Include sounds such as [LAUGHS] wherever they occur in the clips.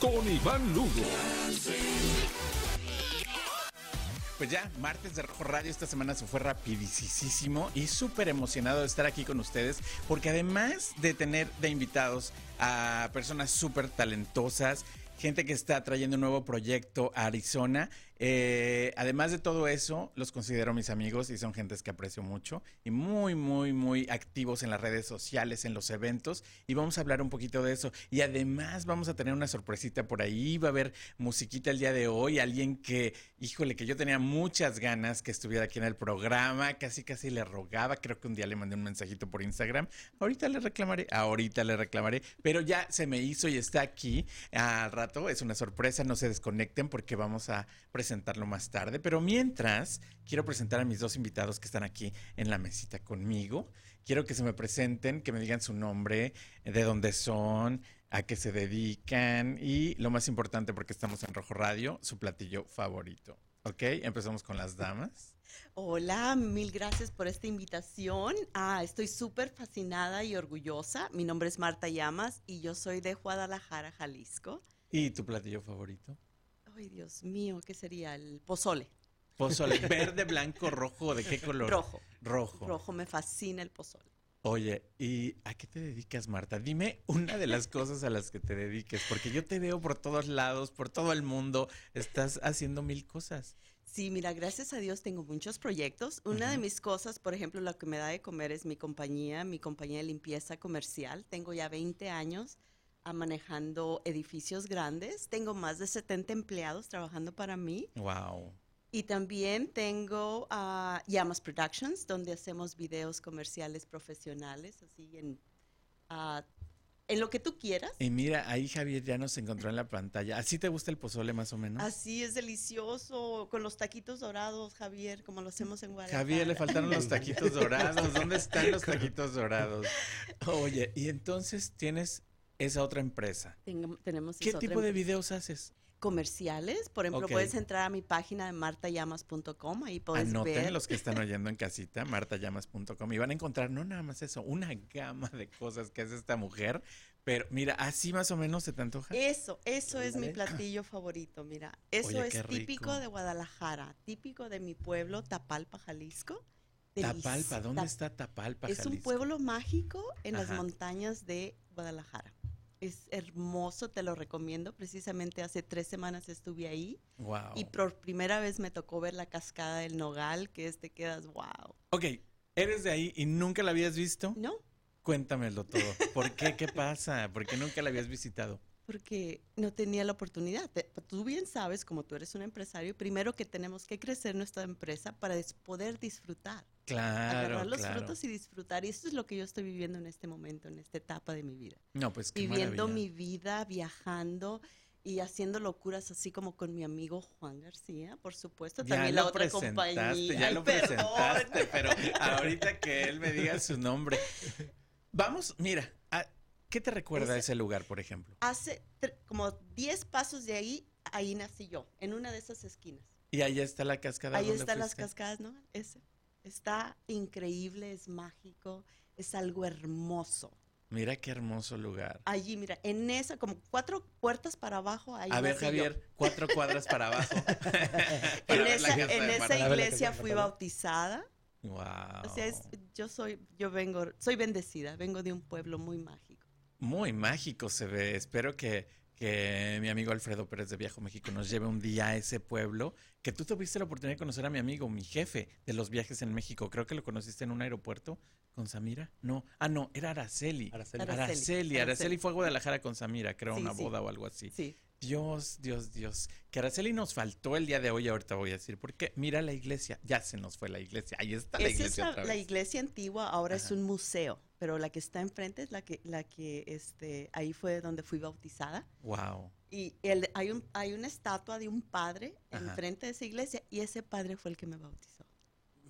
con Iván Lugo. Pues ya, martes de Rojo Radio esta semana se fue rapidísimo y súper emocionado de estar aquí con ustedes porque además de tener de invitados a personas súper talentosas, gente que está trayendo un nuevo proyecto a Arizona. Eh, además de todo eso, los considero mis amigos y son gentes que aprecio mucho y muy, muy, muy activos en las redes sociales, en los eventos y vamos a hablar un poquito de eso. Y además vamos a tener una sorpresita por ahí, va a haber musiquita el día de hoy, alguien que, híjole, que yo tenía muchas ganas que estuviera aquí en el programa, casi, casi le rogaba, creo que un día le mandé un mensajito por Instagram, ahorita le reclamaré, ahorita le reclamaré, pero ya se me hizo y está aquí al rato, es una sorpresa, no se desconecten porque vamos a presentarlo más tarde. Pero mientras, quiero presentar a mis dos invitados que están aquí en la mesita conmigo. Quiero que se me presenten, que me digan su nombre, de dónde son, a qué se dedican y lo más importante, porque estamos en Rojo Radio, su platillo favorito. ¿Ok? Empezamos con las damas. Hola, mil gracias por esta invitación. Ah, estoy súper fascinada y orgullosa. Mi nombre es Marta Llamas y yo soy de Guadalajara, Jalisco. ¿Y tu platillo favorito? Ay, Dios mío, ¿qué sería? El pozole. Pozole, verde, blanco, rojo, ¿de qué color? Rojo. Rojo. Rojo, me fascina el pozole. Oye, ¿y a qué te dedicas, Marta? Dime una de las cosas a las que te dediques, porque yo te veo por todos lados, por todo el mundo, estás haciendo mil cosas. Sí, mira, gracias a Dios tengo muchos proyectos. Una de mis cosas, por ejemplo, lo que me da de comer es mi compañía, mi compañía de limpieza comercial. Tengo ya 20 años a manejando edificios grandes. Tengo más de 70 empleados trabajando para mí. Wow. Y también tengo a Llamas Productions, donde hacemos videos comerciales profesionales, así en, ah, en lo que tú quieras. Y mira, ahí Javier ya nos encontró en la pantalla. ¿Así te gusta el pozole más o menos? Así es delicioso, con los taquitos dorados, Javier, como lo hacemos en Guadalajara. Javier, le faltaron los taquitos dorados. ¿Dónde están los taquitos dorados? Oye, y entonces tienes esa otra empresa. Tengo- tenemos ¿Qué esa tipo otra de empresa. videos haces? Comerciales. Por ejemplo, puedes entrar a mi página de martallamas.com, ahí puedes Anoten ver. los que están [LAUGHS] oyendo en casita, martallamas.com, y van a encontrar no nada más eso, una gama de cosas que hace esta mujer. Pero mira, así más o menos se te antoja. Eso, eso es mi platillo [LAUGHS] favorito, mira. Eso Oye, es típico de Guadalajara, típico de mi pueblo, Tapalpa, Jalisco. Tapalpa, ¿dónde está Tapalpa? Es un Jalisco? pueblo mágico en las montañas de Guadalajara. Es hermoso, te lo recomiendo. Precisamente hace tres semanas estuve ahí Wow. y por primera vez me tocó ver la cascada del Nogal, que es te quedas, wow. Ok, eres de ahí y nunca la habías visto. ¿No? Cuéntamelo todo. ¿Por qué? ¿Qué pasa? ¿Por qué nunca la habías visitado? porque no tenía la oportunidad. Tú bien sabes, como tú eres un empresario, primero que tenemos que crecer nuestra empresa para poder disfrutar, Claro, agarrar los claro. frutos y disfrutar. Y eso es lo que yo estoy viviendo en este momento, en esta etapa de mi vida. No, pues qué Viviendo maravilla. mi vida, viajando y haciendo locuras así como con mi amigo Juan García, por supuesto. Ya También la otra compañía. ya Ay, lo perdón. presentaste, pero ahorita que él me diga su nombre. Vamos, mira, ¿a- ¿qué te recuerda Ese- ese lugar, por ejemplo? Hace como 10 pasos de ahí, ahí nací yo, en una de esas esquinas. Y ahí está la cascada. Ahí ¿dónde están las cascadas, ¿no? Ese. Está increíble, es mágico, es algo hermoso. Mira qué hermoso lugar. Allí, mira, en esa, como cuatro puertas para abajo, ahí A ver, yo. Javier, cuatro cuadras para abajo. [LAUGHS] [LAUGHS] En Para esa, en iglesia fui bautizada. Wow. O sea, es- yo soy, yo vengo, soy bendecida, vengo de un pueblo muy mágico. Muy mágico se ve. Espero que, que mi amigo Alfredo Pérez de Viajo México nos lleve un día a ese pueblo. Que tú tuviste la oportunidad de conocer a mi amigo, mi jefe de los viajes en México. Creo que lo conociste en un aeropuerto con Samira. No, ah, no, era Araceli. Araceli. Araceli. Araceli, Araceli. fue a Guadalajara con Samira, creo, Sí, una sí. boda o algo así. Sí. Dios, Dios, Dios. Que Araceli nos faltó el día de hoy, ahorita voy a decir. Porque mira la iglesia, ya se nos fue la iglesia. Ahí está la es iglesia la, otra la vez. iglesia antigua, ahora es un museo, pero la que está enfrente es la que, la que, este, ahí fue donde fui bautizada. Wow. Y el, hay, un, hay una estatua de un padre Ajá. enfrente de esa iglesia y ese padre fue el que me bautizó.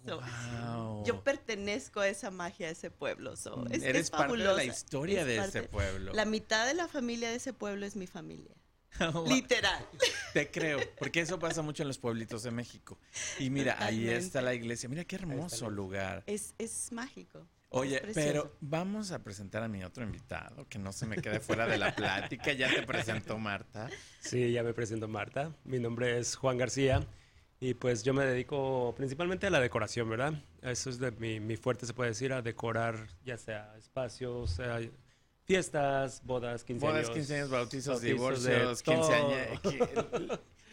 So, Wow. Yo pertenezco a esa magia, a ese pueblo. so, es- Mm, Eres es parte de la historia es de parte- ese pueblo. La mitad de la familia de ese pueblo es mi familia. [LAUGHS] Wow. Literal. [LAUGHS] Te creo, porque eso pasa mucho en los pueblitos de México. Y mira, ahí Totalmente. está la iglesia. Mira qué hermoso lugar. Es, es mágico. Oye, pero vamos a presentar a mi otro invitado, que no se me quede fuera de la plática. Ya te presentó Marta. Sí, ya me presento Marta. Mi nombre es Juan García y pues yo me dedico principalmente a la decoración, ¿verdad? Eso es de mi, mi fuerte, se puede decir, a decorar ya sea espacios, fiestas, bodas, 15 Bodas, años. 15 años, bautizos, bautizos divorcios, quinceañeros.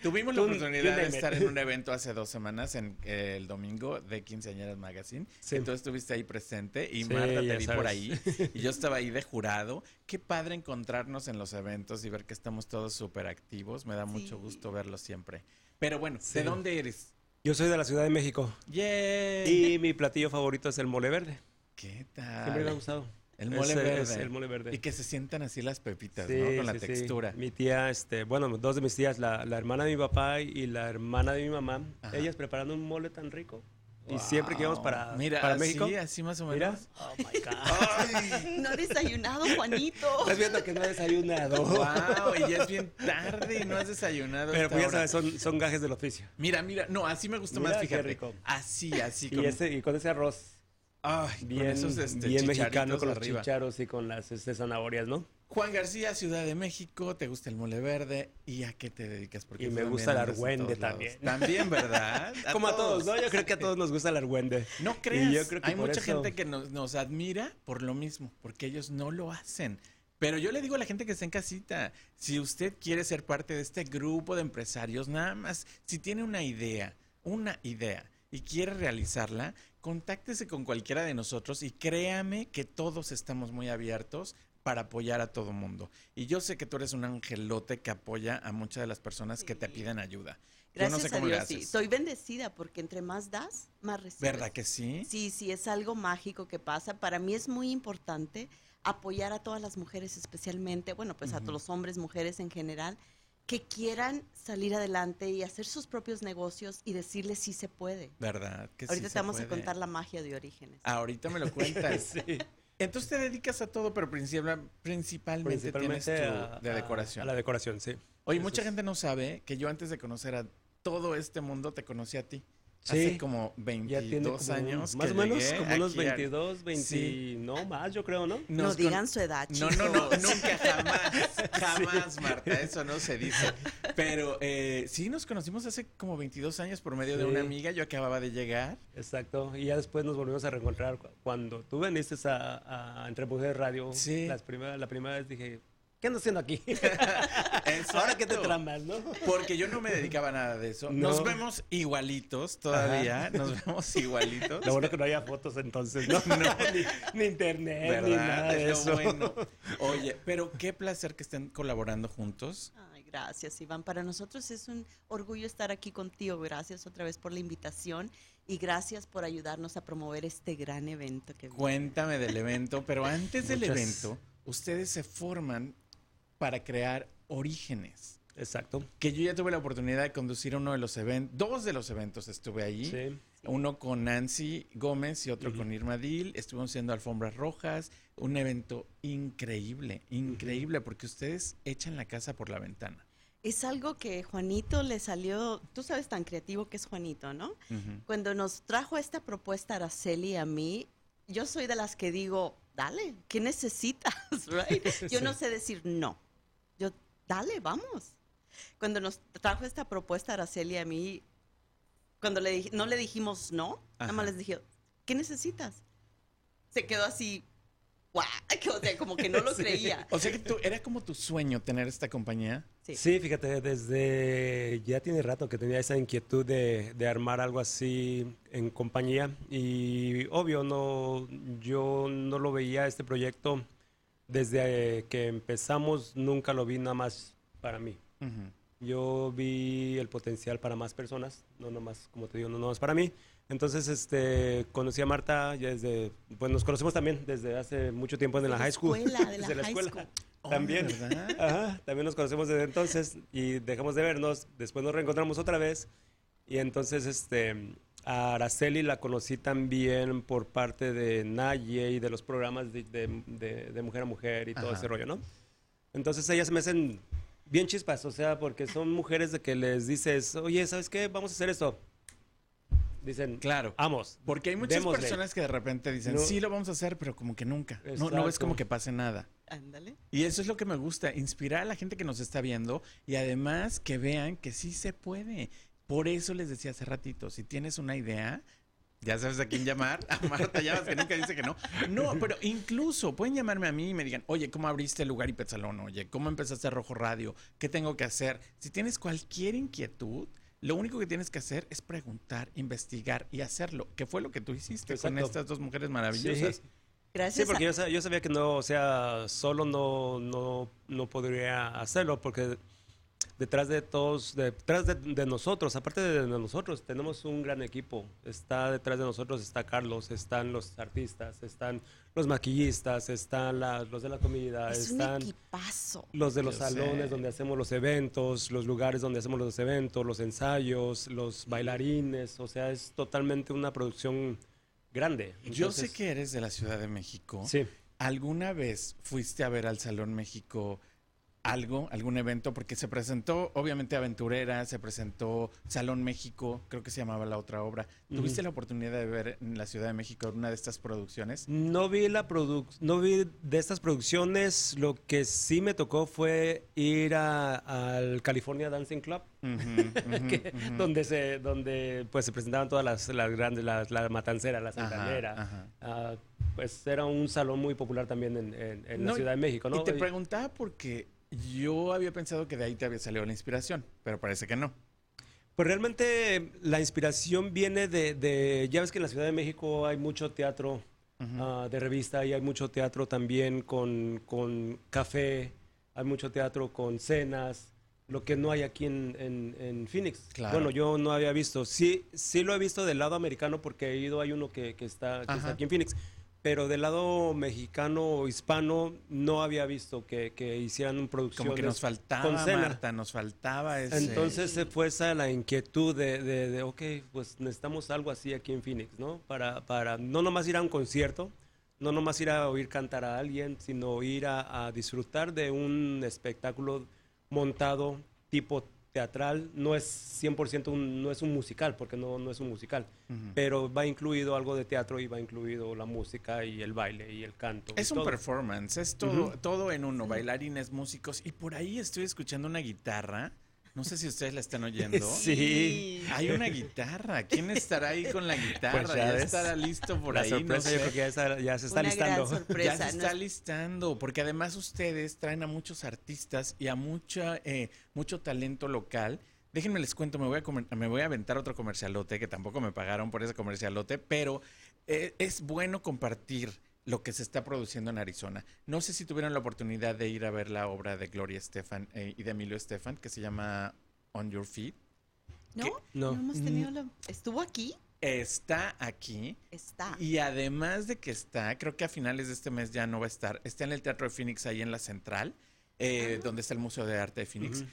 Tuvimos la oportunidad de estar en un [LAUGHS] evento hace dos semanas, en eh, el domingo de Quinceañeras Magazine. Sí. tú estuviste ahí presente y Sí, Marta te vi por ahí. [LAUGHS] Y yo estaba ahí de jurado. Qué padre encontrarnos en los eventos y ver que estamos todos súper activos. Me da mucho gusto verlos siempre. Pero bueno, ¿de dónde eres? Yo soy de la Ciudad de México ¡Yay! y mi platillo favorito es el mole verde. ¿Qué Siempre me ha tal? gustado. El mole Ese verde. es el mole verde. Y que se sientan así las pepitas, Sí, ¿no? Con la sí, sí. textura. Mi tía, este, bueno, dos de mis tías, la, la hermana de mi papá y la hermana de mi mamá, Ajá. ellas preparando un mole tan rico. Y siempre que íbamos para, Mira, para así, México, así más o menos. mira, oh my God. [LAUGHS] ¡Ay! No he desayunado, Juanito. [LAUGHS] Estás viendo que no he desayunado. [LAUGHS] ¡Wow! Y ya es bien tarde y no has desayunado. Pero pues ya sabes, son, son gajes del oficio. Mira, mira, no, así me gusta Mira más, qué fíjate. rico. Así, así. Y, como- ese, y con ese arroz Ay, con bien, esos, este, bien mexicano, con los arriba. chicharos y con las este, zanahorias, ¿no? Juan García, Ciudad de México, te gusta el mole verde y a qué te dedicas porque Y me gusta el argüende también. También, ¿verdad? [LAUGHS] Como a todos, ¿no? Yo creo que a todos nos gusta el argüende. No creas, yo creo que hay mucha eso- gente que nos, nos admira por lo mismo, porque ellos no lo hacen. Pero yo le digo a la gente que está en casita, si usted quiere ser parte de este grupo de empresarios, nada más, si tiene una idea, una idea y quiere realizarla, contáctese con cualquiera de nosotros y créame que todos estamos muy abiertos para apoyar a todo mundo. Y yo sé que tú eres un angelote que apoya a muchas de las personas que te piden ayuda. Yo Gracias no sé a cómo le Dios, sí. Soy bendecida porque entre más das, más recibes. ¿Verdad que sí? Sí, sí, es algo mágico que pasa. Para mí es muy importante apoyar a todas las mujeres especialmente, bueno, pues a todos los hombres, mujeres en general, que quieran salir adelante y hacer sus propios negocios y decirles si se puede. ¿Verdad? Que sí Ahorita se te vamos a contar la magia de Orígenes. Ahorita me lo [LAUGHS] cuentas. Sí. Entonces te dedicas a todo, pero principal- principalmente, tienes tu a, de a- decoración. A la decoración, sí. Oye, Eso mucha es- gente no sabe que yo antes de conocer a todo este mundo te conocí a ti. Sí. Hace como Ya 22 tiene como años. Más que o menos, como unos aquí a- 22, 20, Sí. no más, yo creo, ¿no? no con- digan su edad, No, chicos. no, no, nunca, jamás, [LAUGHS] jamás, Marta, eso no se dice. [LAUGHS] Pero eh, sí, nos conocimos hace como 22 años por medio de una amiga, yo acababa de llegar. Exacto. Y ya después nos volvimos a reencontrar cu- cuando tú viniste a, a Entre Mujeres Radio. Sí. Las primeras, la primera vez dije, ¿qué andas haciendo aquí? [LAUGHS] Ahora que te tramas, ¿no? Porque yo no me dedicaba a nada de eso. No. Nos vemos igualitos todavía. Nos vemos igualitos. Lo bueno que no había fotos entonces, ¿no? [LAUGHS] [LAUGHS] ni, ni internet, ni nada de eso. bueno. Oye, pero qué placer que estén colaborando juntos. Ay, gracias, Iván. Para nosotros es un orgullo estar aquí contigo. Gracias otra vez por la invitación y gracias por ayudarnos a promover este gran evento que viene. Cuéntame del evento, pero antes del evento, ustedes se forman para crear orígenes. Exacto. Que yo ya tuve la oportunidad de conducir uno de los eventos, dos de los eventos estuve allí. Sí. Uno con Nancy Gómez y otro con Irma Dil. Estuvimos haciendo alfombras rojas. Un evento increíble, increíble, porque ustedes echan la casa por la ventana. Es algo que Juanito le salió, tú sabes tan creativo que es Juanito, ¿no? Cuando nos trajo esta propuesta Araceli a mí, yo soy de las que digo, dale, ¿qué necesitas? [LAUGHS] Right? Yo no sé decir no. Dale, vamos. Cuando nos trajo esta propuesta Araceli a mí, cuando le dij- no le dijimos no, nada más Ajá. les dije, ¿qué necesitas? Se quedó así, guau, [LAUGHS] o sea, como que no lo [LAUGHS] Sí. creía. O sea que tú, era como tu sueño tener esta compañía. Sí. Sí, fíjate, desde ya tiene rato que tenía esa inquietud de, de armar algo así en compañía y obvio no, yo no lo veía este proyecto desde eh, que empezamos, nunca lo vi nada más para mí. Yo vi el potencial para más personas, no nomás, como te digo, no nomás para mí. Entonces, este, conocí a Marta ya desde, pues nos conocemos también desde hace mucho tiempo en De la, la high school. escuela, de la desde la high escuela. school. Oh, También. [LAUGHS] Ajá, también nos conocemos desde entonces y dejamos de vernos. Después nos reencontramos otra vez. Y entonces, este, a Araceli la conocí también por parte de Naye y de los programas de, de- de- de mujer a mujer y todo Ajá. ese rollo, ¿no? Entonces ellas me hacen bien chispas, o sea, porque son mujeres de que les dices, oye, ¿sabes qué? Vamos a hacer esto. Dicen, Claro. vamos. Porque hay muchas démosle". personas que de repente dicen, No. sí, lo vamos a hacer, pero como que nunca. No, no ves Exacto. como que pase nada. Ándale. Y eso es lo que me gusta, inspirar a la gente que nos está viendo y además que vean que sí se puede. Por eso les decía hace ratito, si tienes una idea, ya sabes a quién llamar. [LAUGHS] A Marta Llamas, que nunca dice que no. No, pero incluso pueden llamarme a mí y me digan, oye, ¿cómo abriste el lugar y Petzalón? Oye, ¿cómo empezaste a Rojo Radio? ¿Qué tengo que hacer? Si tienes cualquier inquietud, lo único que tienes que hacer es preguntar, investigar y hacerlo, que fue lo que tú hiciste con estas dos mujeres maravillosas. Sí. Gracias. Sí, porque a- yo, sa- yo sabía que no, o sea, solo no, no, no podría hacerlo, porque detrás de todos, detrás de, de nosotros, aparte de, de nosotros, tenemos un gran equipo. Está detrás de nosotros, está Carlos, están los artistas, están los maquillistas, están la- los de la comida, es están los de los Yo sé. salones donde hacemos los eventos, los lugares donde hacemos los eventos, los ensayos, los bailarines, o sea, es totalmente una producción grande. Yo sé que eres de la Ciudad de México. Sí. ¿Alguna vez fuiste a ver al Salón México algo, algún evento? Porque se presentó, obviamente, Aventurera, se presentó Salón México, creo que se llamaba la otra obra. ¿Tuviste la oportunidad de ver en la Ciudad de México una de estas producciones? No vi la produ no vi de estas producciones, lo que sí me tocó fue ir a- al California Dancing Club, [LAUGHS] que- donde se donde pues se presentaban todas las, las grandes, la, la matancera, la santanera. Ah, pues era un salón muy popular también en, en- en No, la Ciudad de México, ¿no? Y te preguntaba porque yo había pensado que de ahí te había salido la inspiración, pero parece que no. Pues realmente la inspiración viene de, de- ya ves que en la Ciudad de México hay mucho teatro ah, de revista y hay mucho teatro también con, con café, hay mucho teatro con cenas, lo que no hay aquí en, en- en Phoenix. Claro. Bueno, yo no había visto, sí, sí lo he visto del lado americano porque he ido, hay uno que, que está, que está Ajá. aquí en Phoenix, pero del lado mexicano o hispano no había visto que, que hicieran un producción. Como que nos faltaba, con cena. Marta, nos faltaba ese... Entonces se fue esa la inquietud de, de, de, ok, pues necesitamos algo así aquí en Phoenix, ¿no? Para, para no nomás ir a un concierto, no nomás ir a oír cantar a alguien, sino ir a, a disfrutar de un espectáculo montado tipo teatral. No es 100% un, no es un musical, porque no, no es un musical, pero va incluido algo de teatro y va incluido la música y el baile y el canto. y Es un todo. performance, es todo, todo en uno, bailarines, músicos, y por ahí estoy escuchando una guitarra. No sé si ustedes la están [LAUGHS] oyendo. Sí. Hay una guitarra. ¿Quién estará ahí con la guitarra? Pues ya ya estará listo por La ahí. sorpresa no yo sé. creo que ya, está- ya se está Una gran listando. sorpresa. Ya se ¿no? está listando, porque además ustedes traen a muchos artistas y a mucha, eh, mucho talento local. Déjenme les cuento, me voy, a comer- me voy a aventar otro comercialote, que tampoco me pagaron por ese comercialote, pero eh, es bueno compartir lo que se está produciendo en Arizona. No sé si tuvieron la oportunidad de ir a ver la obra de Gloria Estefan eh, y de Emilio Estefan, que se llama On Your Feet. ¿No? No, No. hemos tenido la... ¿Estuvo aquí? Está aquí. Está. Y además de que está, creo que a finales de este mes ya no va a estar, está en el Teatro de Phoenix, ahí en la Central, eh, donde está el Museo de Arte de Phoenix. Ujú.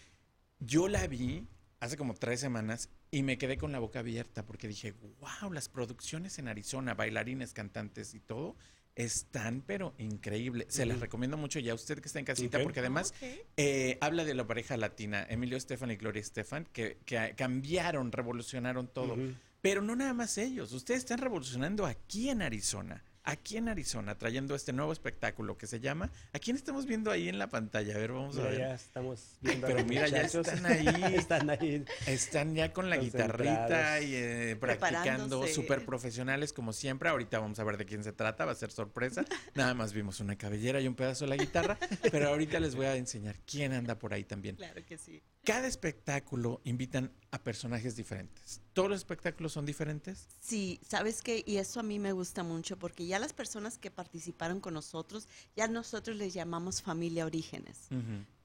Yo la vi hace como tres semanas y me quedé con la boca abierta porque dije, wow, las producciones en Arizona, bailarines, cantantes y todo, están pero increíble. Se las recomiendo mucho ya a usted que está en casita porque además eh, habla de la pareja latina, Emilio Estefan y Gloria Estefan, que, que cambiaron, revolucionaron todo. Pero no nada más ellos, ustedes están revolucionando aquí en Arizona, aquí en Arizona, trayendo este nuevo espectáculo que se llama, ¿a quién estamos viendo ahí en la pantalla? A ver, vamos a ver. ya estamos viendo pero los mira, ya están ahí. [LAUGHS] están ahí. Están ya con la guitarrita y eh, practicando, súper profesionales como siempre. Ahorita vamos a ver de quién se trata, va a ser sorpresa. Nada más vimos una cabellera y un pedazo de la guitarra, pero ahorita les voy a enseñar quién anda por ahí también. Claro que sí. Cada espectáculo invitan a personajes diferentes. ¿Todos los espectáculos son diferentes? Sí, sabes que y eso a mí me gusta mucho porque ya las personas que participaron con nosotros, ya nosotros les llamamos familia Orígenes.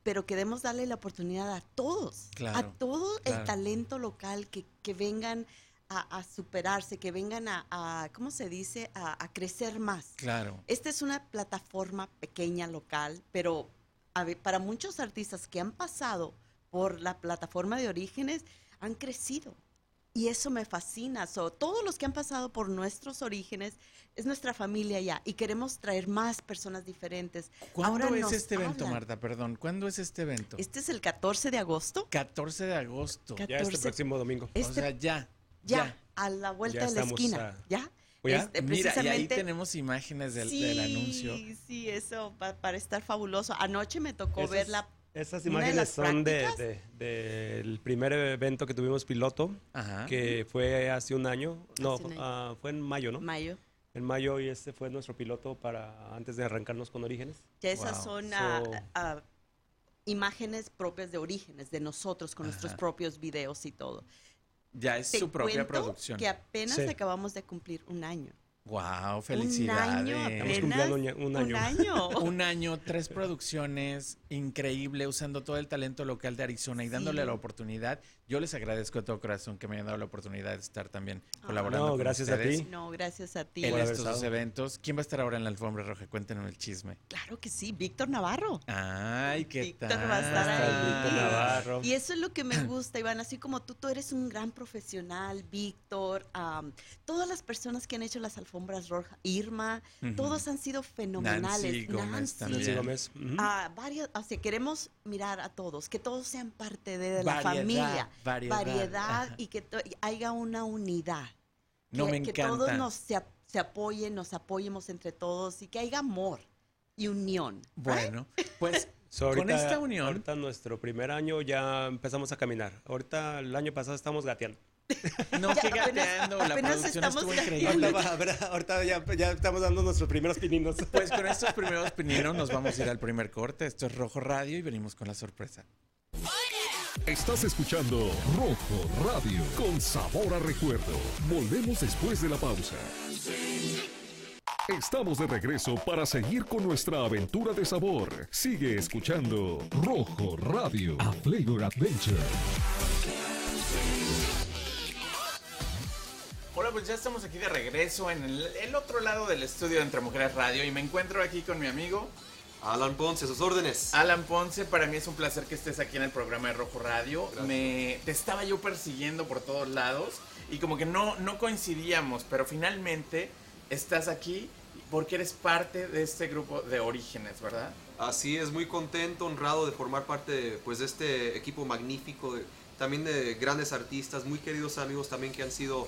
pero queremos darle la oportunidad a todos, a todo claro. el talento local que, que vengan a, a superarse, que vengan a, a, ¿cómo se dice?, a, a crecer más. Claro. Esta es una plataforma pequeña local, pero a ver, para muchos artistas que han pasado por la plataforma de orígenes han crecido. Y eso me fascina. So, todos los que han pasado por nuestros orígenes es nuestra familia ya y queremos traer más personas diferentes. ¿Cuándo Ahora es este evento, hablan. Marta? Perdón, ¿cuándo es este evento? Este es el 14 de agosto. 14 de agosto. Ca- Ya este 14. próximo domingo. O Este sea, ya. ya, a la vuelta Ya de la esquina. a- ¿Ya? Este, Mira, y ahí tenemos imágenes del, sí, del anuncio. Sí, eso pa- para estar fabuloso. Anoche me tocó ver la Esas de imágenes son de, prácticas. de- del primer evento que tuvimos piloto, Ajá. que fue hace un año. No, Hace un año. ah, fue en mayo, ¿no? mayo. En mayo y este fue nuestro piloto para antes de arrancarnos con Orígenes. Ya esas Wow. son So- ah, imágenes propias de orígenes, de nosotros, con nuestros propios videos y todo. Ya es Te su propia producción. Que apenas Sí. acabamos de cumplir un año. Wow, Un felicidades. año Estamos apenas. cumpliendo un, un año. Un año. [LAUGHS] Un año, tres producciones, increíble, usando todo el talento local de Arizona y dándole Sí. la oportunidad. Yo les agradezco de todo corazón que me hayan dado la oportunidad de estar también colaborando No, con gracias a ti. No, gracias a ti. en estos estado. eventos. ¿Quién va a estar ahora en la alfombra roja? Cuéntenos el chisme. Claro que sí, Víctor Navarro. Ay, qué Víctor tal. va a estar ahí. Víctor Navarro. Y eso es lo que me gusta, Iván. Así como tú, tú eres un gran profesional, Víctor, todas las personas que han hecho las alfombras rojas, Irma, todos han sido fenomenales. Nancy Gómez también. Nancy Gómez. ujú. Ah, varios, o sea, queremos mirar a todos, que todos sean parte de, de la familia, variedad. variedad y que haya una unidad. No, que, me que todos encanta. nos se, se apoyen, nos apoyemos entre todos y que haya amor y unión. ¿right? Bueno, [LAUGHS] pues So, con ahorita- esta unión. Ahorita nuestro primer año ya empezamos a caminar. Ahorita el año pasado estamos gateando. [LAUGHS] no, Ya, que apenas- gateando, la apenas producción estuvo increíble. Ahorita. Ahorita ya, ya estamos dando nuestros primeros pininos. Pues con estos primeros pininos nos vamos a ir al primer corte. Esto es Rojo Radio y venimos con la sorpresa. Estás escuchando Rojo Radio con sabor a recuerdo. Volvemos después de la pausa. Estamos de regreso para seguir con nuestra aventura de sabor. Sigue escuchando Rojo Radio, a Flavor Adventure. Hola, pues ya estamos aquí de regreso en el, el otro lado del estudio de Entre Mujeres Radio y me encuentro aquí con mi amigo Alan Ponce, sus órdenes. Alan Ponce. Para mí es un placer que estés aquí en el programa de Rojo Radio. Gracias. Me, te estaba yo persiguiendo por todos lados y como que no, no coincidíamos, pero finalmente estás aquí porque eres parte de este grupo de orígenes, ¿verdad? Así es, muy contento, honrado de formar parte de, pues, de este equipo magnífico, de- también de grandes artistas, muy queridos amigos también que han sido,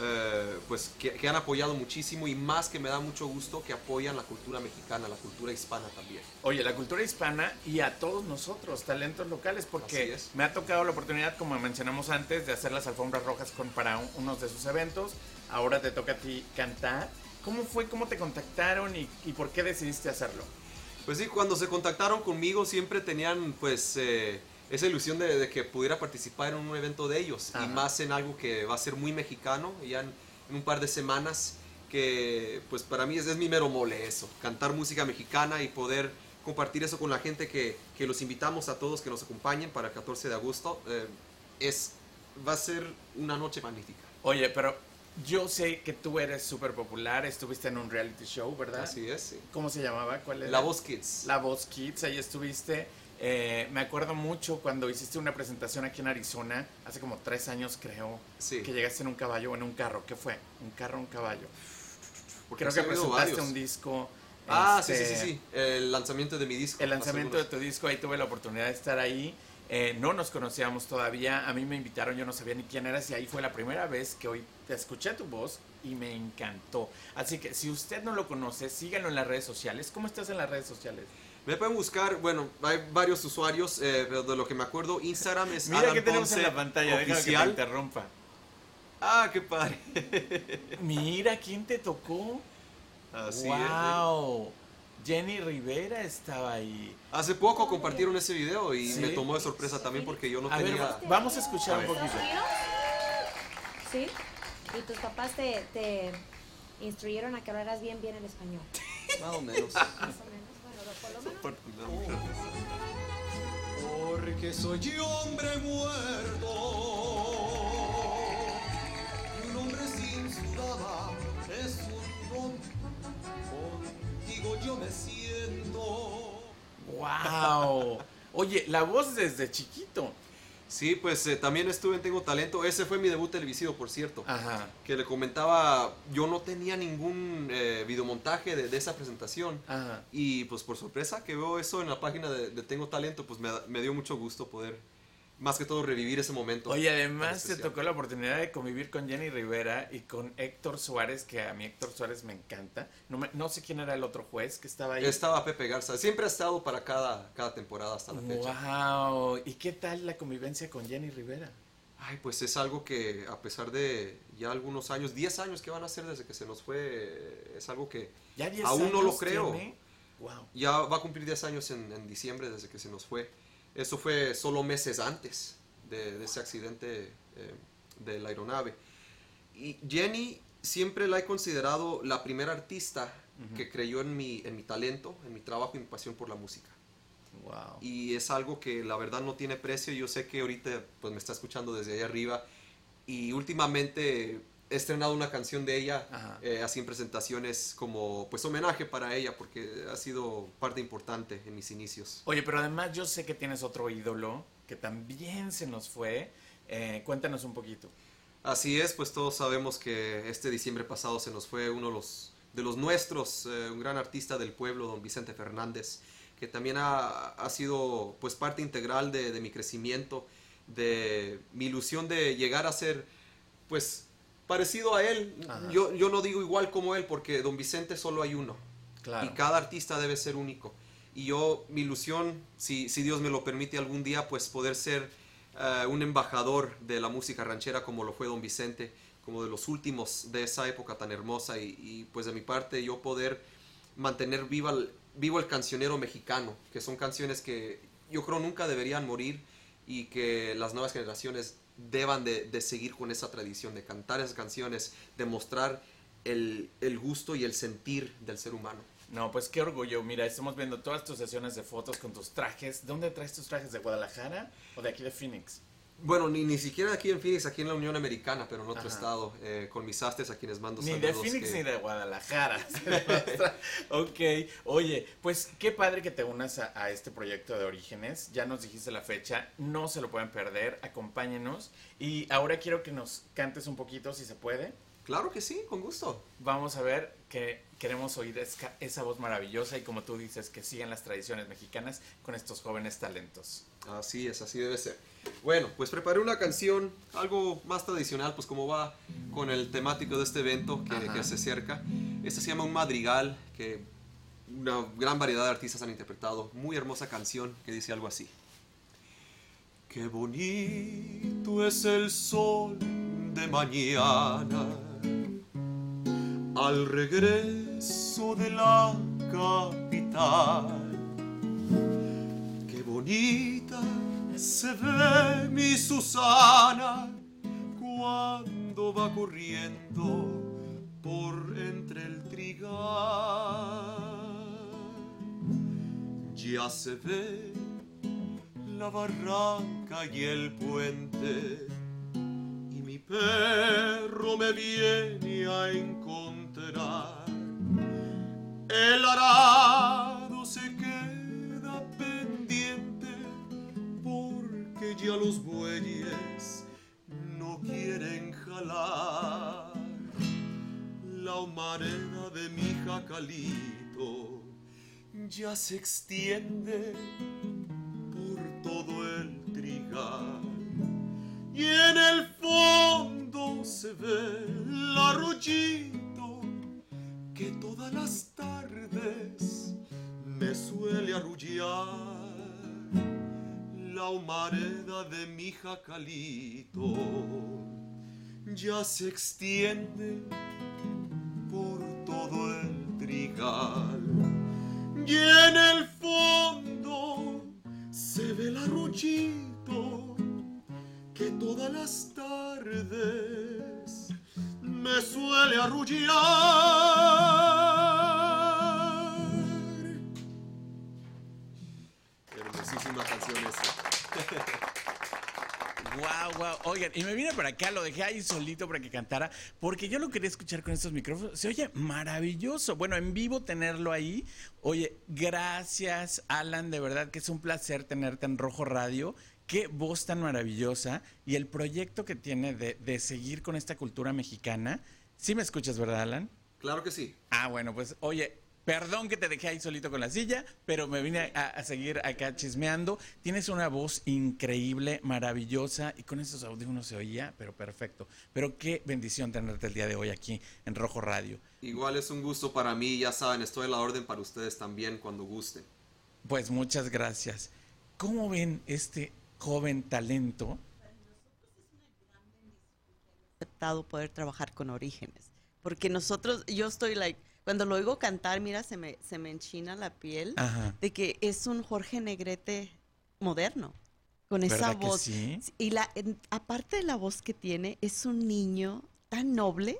eh, pues, que, que han apoyado muchísimo y más que me da mucho gusto que apoyan la cultura mexicana, la cultura hispana también. Oye, la cultura hispana y a todos nosotros, talentos locales, porque me ha tocado la oportunidad, como mencionamos antes, de hacer las alfombras rojas con, para un- unos de sus eventos. Ahora te toca a ti cantar. ¿Cómo fue? ¿Cómo te contactaron y, y por qué decidiste hacerlo? Pues sí, cuando se contactaron conmigo siempre tenían pues eh, esa ilusión de, de que pudiera participar en un evento de ellos Ajá. y más en algo que va a ser muy mexicano, ya en, en un par de semanas, que pues para mí es, es mi mero mole eso, cantar música mexicana y poder compartir eso con la gente que, que los invitamos a todos que nos acompañen para el 14 de agosto, eh, es, va a ser una noche magnífica. Oye, pero yo sé que tú eres súper popular, estuviste en un reality show, ¿verdad? Así es, sí. ¿Cómo se llamaba? ¿Cuál era? La Voz Kids. La Voz Kids, ahí estuviste. Eh, me acuerdo mucho cuando hiciste una presentación aquí en Arizona, hace como tres años creo, Sí. que llegaste en un caballo o en un carro. ¿Qué fue? ¿Un carro o un caballo? Porque Creo sí que presentaste varios. un disco. Ah, sí, sí, este, sí, sí. El lanzamiento de mi disco. El lanzamiento de tu disco, ahí tuve la oportunidad de estar ahí. Eh, no nos conocíamos todavía, a mí me invitaron, yo no sabía ni quién eras y ahí fue la primera vez que hoy te escuché tu voz y me encantó. Así que si usted no lo conoce, síganlo en las redes sociales. ¿Cómo estás en las redes sociales? Me pueden buscar, bueno, hay varios usuarios, eh, pero de lo que me acuerdo, Instagram es Mira que tenemos en Ponce la pantalla, déjame que te oficial. interrumpa. Ah, qué padre. Mira, ¿quién te tocó? Así es. wow. Jenny Rivera estaba ahí. Hace poco compartieron ese video y Sí. me tomó de sorpresa también porque yo no A ver, tenía. va- vamos a escuchar A un ver. poquito. ¿Sí? ¿Y tus papás te, te instruyeron a que hablaras bien, bien el español? Más o menos. [LAUGHS] Más o menos. Bueno, por lo menos. que soy hombre muerto. Y un hombre sin sudada es un don. Contigo yo me siento. ¡Wow! Oye, la voz desde chiquito. Sí, pues eh, también estuve en Tengo Talento. Ese fue mi debut televisivo, por cierto. Ajá. Que le comentaba, yo no tenía ningún eh, videomontaje de, de esa presentación. Ajá. Y pues por sorpresa que veo eso en la página de, de Tengo Talento, pues me, me dio mucho gusto poder, más que todo, revivir ese momento. Oye, además te tocó la oportunidad de convivir con Jenny Rivera y con Héctor Suárez, que a mí Héctor Suárez me encanta. No, me- no sé quién era el otro juez que estaba ahí. Estaba Pepe Garza. Siempre ha estado para cada, cada temporada hasta la fecha. ¡Wow! ¿Y qué tal la convivencia con Jenny Rivera? Ay, pues es algo que a pesar de ya algunos años, 10 años que van a ser desde que se nos fue, es algo que Ya 10 aún no lo creo. tiene. ¡Wow! Ya va a cumplir 10 años en, en diciembre desde que se nos fue. Eso fue solo meses antes de, de ese accidente eh, de la aeronave. Y Jenny siempre la he considerado la primera artista que creyó en mi, en mi talento, en mi trabajo y mi pasión por la música. ¡Wow! Y es algo que la verdad no tiene precio. Yo sé que ahorita pues, me está escuchando desde ahí arriba. Y últimamente he estrenado una canción de ella, eh, así en presentaciones como pues homenaje para ella, porque ha sido parte importante en mis inicios. Oye, pero además yo sé que tienes otro ídolo que también se nos fue. Eh, cuéntanos un poquito. Así es, pues todos sabemos que este diciembre pasado se nos fue uno de los, de los nuestros, eh, un gran artista del pueblo, don Vicente Fernández, que también ha, ha sido pues parte integral de, de mi crecimiento, de mi ilusión de llegar a ser pues parecido a él. Ajá. Yo, yo no digo igual como él porque don Vicente solo hay uno. Claro. Y cada artista debe ser único. Y yo, mi ilusión, si, si Dios me lo permite algún día, pues poder ser eh, un embajador de la música ranchera como lo fue Don Vicente, como de los últimos de esa época tan hermosa. Y, y, pues de mi parte yo poder mantener viva el- vivo el cancionero mexicano, que son canciones que yo creo nunca deberían morir y que las nuevas generaciones deban de, de seguir con esa tradición, de cantar esas canciones, de mostrar el, el gusto y el sentir del ser humano. No, pues qué orgullo. Mira, estamos viendo todas tus sesiones de fotos con tus trajes. ¿Dónde traes tus trajes? ¿De Guadalajara o de aquí de Phoenix? Bueno, ni, ni siquiera aquí en Phoenix, aquí en la Unión Americana, pero en otro Ajá. estado, eh, con mis astes a quienes mando Ni de saludos Phoenix que- ni de Guadalajara. [LAUGHS] ok, oye, pues qué padre que te unas a, a este proyecto de Orígenes. Ya nos dijiste la fecha, no se lo pueden perder, acompáñenos. Y ahora quiero que nos cantes un poquito, si se puede. Claro que sí, con gusto. Vamos a ver que queremos oír esca- esa voz maravillosa y como tú dices, que sigan las tradiciones mexicanas con estos jóvenes talentos. Así es, así debe ser. Bueno, pues preparé una canción, algo más tradicional, pues como va con el temático de este evento que, que se acerca. Este se llama Un Madrigal, que una gran variedad de artistas han interpretado. Muy hermosa canción que dice algo así. Qué bonito es el sol de mañana al regreso de la capital. Qué bonita se ve mi Susana cuando va corriendo por entre el trigal. Ya se ve la barranca y el puente y mi perro me viene a encontrar. El arado porque ya los bueyes no quieren jalar. La humareda de mi jacalito ya se extiende por todo el trigal. Y en el fondo se ve el arroyito que todas las humareda de mi jacalito ya se extiende por todo el trigal. Y en el fondo se ve el arroyito que todas las tardes me suele arrullar. Wow, wow. Oigan, y me vine para acá, lo dejé ahí solito para que cantara, porque yo lo quería escuchar con estos micrófonos. Se oye maravilloso. Bueno, en vivo tenerlo ahí. Oye, gracias, Alan, de verdad que es un placer tenerte en Rojo Radio. Qué voz tan maravillosa y el proyecto que tiene de, de seguir con esta cultura mexicana. Sí me escuchas, ¿verdad, Alan? Claro que sí. Ah, bueno, pues oye, perdón que te dejé ahí solito con la silla, pero me vine a, a seguir acá chismeando. Tienes una voz increíble, maravillosa, y con esos audífonos se oía, pero perfecto. Pero qué bendición tenerte el día de hoy aquí en Rojo Radio. Igual es un gusto para mí, ya saben, estoy a la orden para ustedes también cuando gusten. Pues muchas gracias. ¿Cómo ven este joven talento? aceptado poder trabajar con orígenes. Porque nosotros, yo estoy like, cuando lo oigo cantar, mira, se me, se me enchina la piel Ajá. de que es un Jorge Negrete moderno, con esa ¿Verdad que voz. sí? Y la, en- aparte de la voz que tiene, es un niño tan noble.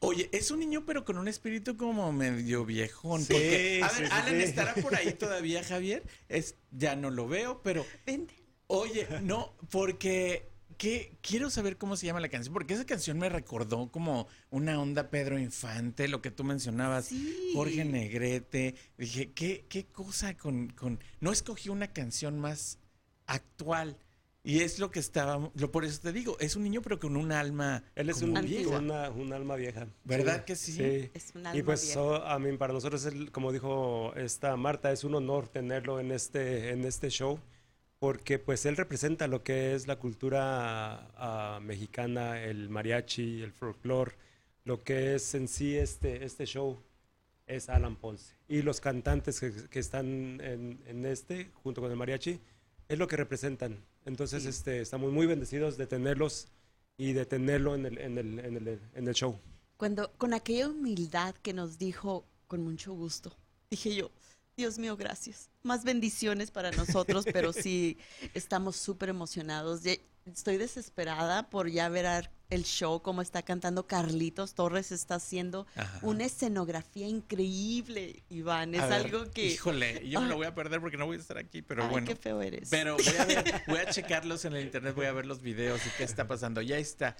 Oye, es un niño, pero con un espíritu como medio viejón. Sí, porque, a ver, sí, Alan, sí. ¿estará por ahí todavía, Javier? Es, ya no lo veo, pero Vente. Oye, no, porque ¿qué? quiero saber cómo se llama la canción, porque esa canción me recordó como una onda Pedro Infante, lo que tú mencionabas, Sí. Jorge Negrete. Dije, ¿qué, qué cosa con, con... No escogí una canción más actual. Y es lo que estaba, lo por eso te digo, es un niño pero con un alma Él es un, vieja. una, un alma vieja. ¿Verdad que sí? Es un Y alma pues vieja. so- a mí, para nosotros, el- como dijo esta Marta, es un honor tenerlo en este, en este show, porque pues él representa lo que es la cultura ah, mexicana, el mariachi, el folclore, lo que es en sí este, este show es Alan Ponce. Y los cantantes que, que están en, en este, junto con el mariachi, es lo que representan. Entonces Sí. este, estamos muy bendecidos de tenerlos y de tenerlo en el, en el, en el, en el show. Cuando, con aquella humildad que nos dijo, con mucho gusto, dije yo, Dios mío, gracias. Más bendiciones para nosotros, pero sí, estamos súper emocionados. Estoy desesperada por ya ver a- el show, cómo está cantando Carlitos Torres, está haciendo Ajá. una escenografía increíble, Iván. Es A ver, algo que... Híjole, yo me lo voy a perder porque no voy a estar aquí, pero Ay, bueno. qué feo eres. Pero voy a, ver, voy a [LAUGHS] checarlos en el internet, voy a ver los videos y qué está pasando. Ya está.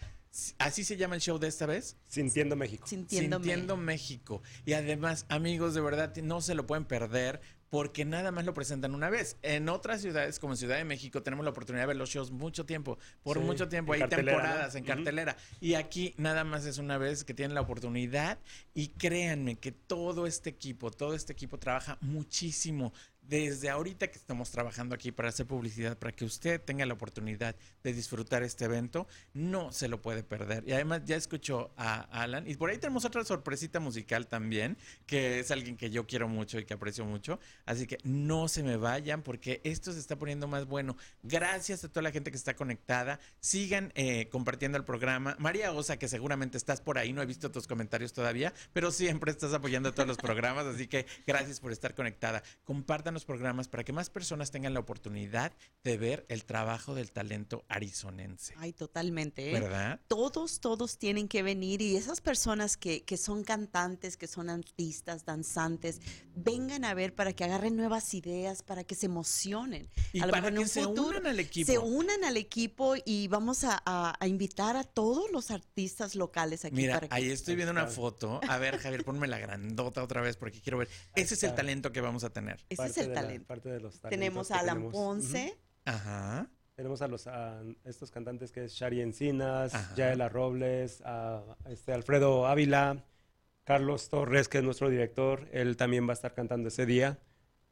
¿Así se llama el show de esta vez? Sintiendo México. Sintiendo México. Y además, amigos, de verdad, no se lo pueden perder porque nada más lo presentan una vez. En otras ciudades, como en Ciudad de México, tenemos la oportunidad de ver los shows mucho tiempo, por Sí, mucho tiempo, hay temporadas en cartelera. Y aquí nada más es una vez que tienen la oportunidad y créanme que todo este equipo, todo este equipo trabaja muchísimo desde ahorita que estamos trabajando aquí para hacer publicidad, para que usted tenga la oportunidad de disfrutar este evento, no se lo puede perder. Y además ya escuchó a Alan y por ahí tenemos otra sorpresita musical también, que es alguien que yo quiero mucho y que aprecio mucho. Así que no se me vayan porque esto se está poniendo más bueno. Gracias a toda la gente que está conectada. Sigan eh, compartiendo el programa. María Osa, que seguramente estás por ahí, no he visto tus comentarios todavía, pero siempre estás apoyando todos los programas, así que gracias por estar conectada. Compartan los programas para que más personas tengan la oportunidad de ver el trabajo del talento arizonense. Ay, totalmente. ¿eh? ¿Verdad? todos, todos tienen que venir y esas personas que, que son cantantes, que son artistas, danzantes, vengan a ver para que agarren nuevas ideas, para que se emocionen. Y A lo para mejor en que un se futuro unan al equipo. Se unan al equipo y vamos a, a- a invitar a todos los artistas locales aquí. Mira, para que- ahí estoy viendo una foto. A ver, Javier, ponme la grandota otra vez porque quiero ver. Ese es el talento que vamos a tener. Ese es Parte el de la- talento. parte de los talentos Tenemos a Alan tenemos. Ponce. Ajá. Tenemos a los a estos cantantes que es Shari Encinas, Ajá. Yaela Robles, a este Alfredo Ávila, Carlos Torres, que es nuestro director, él también va a estar cantando ese día.